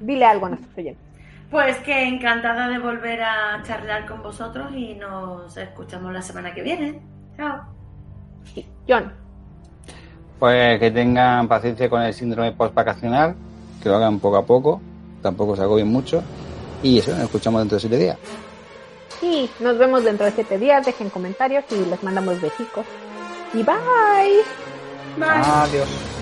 dile algo a nuestros oyentes. Pues que encantada de volver a charlar con vosotros y nos escuchamos la semana que viene. Chao. John, Pues que tengan paciencia con el síndrome post-vacacional, que lo hagan poco a poco, tampoco se agobien mucho. Y eso, nos escuchamos dentro de siete días. y nos vemos dentro de siete días, dejen comentarios y les mandamos besicos. Y bye. Bye. Adiós.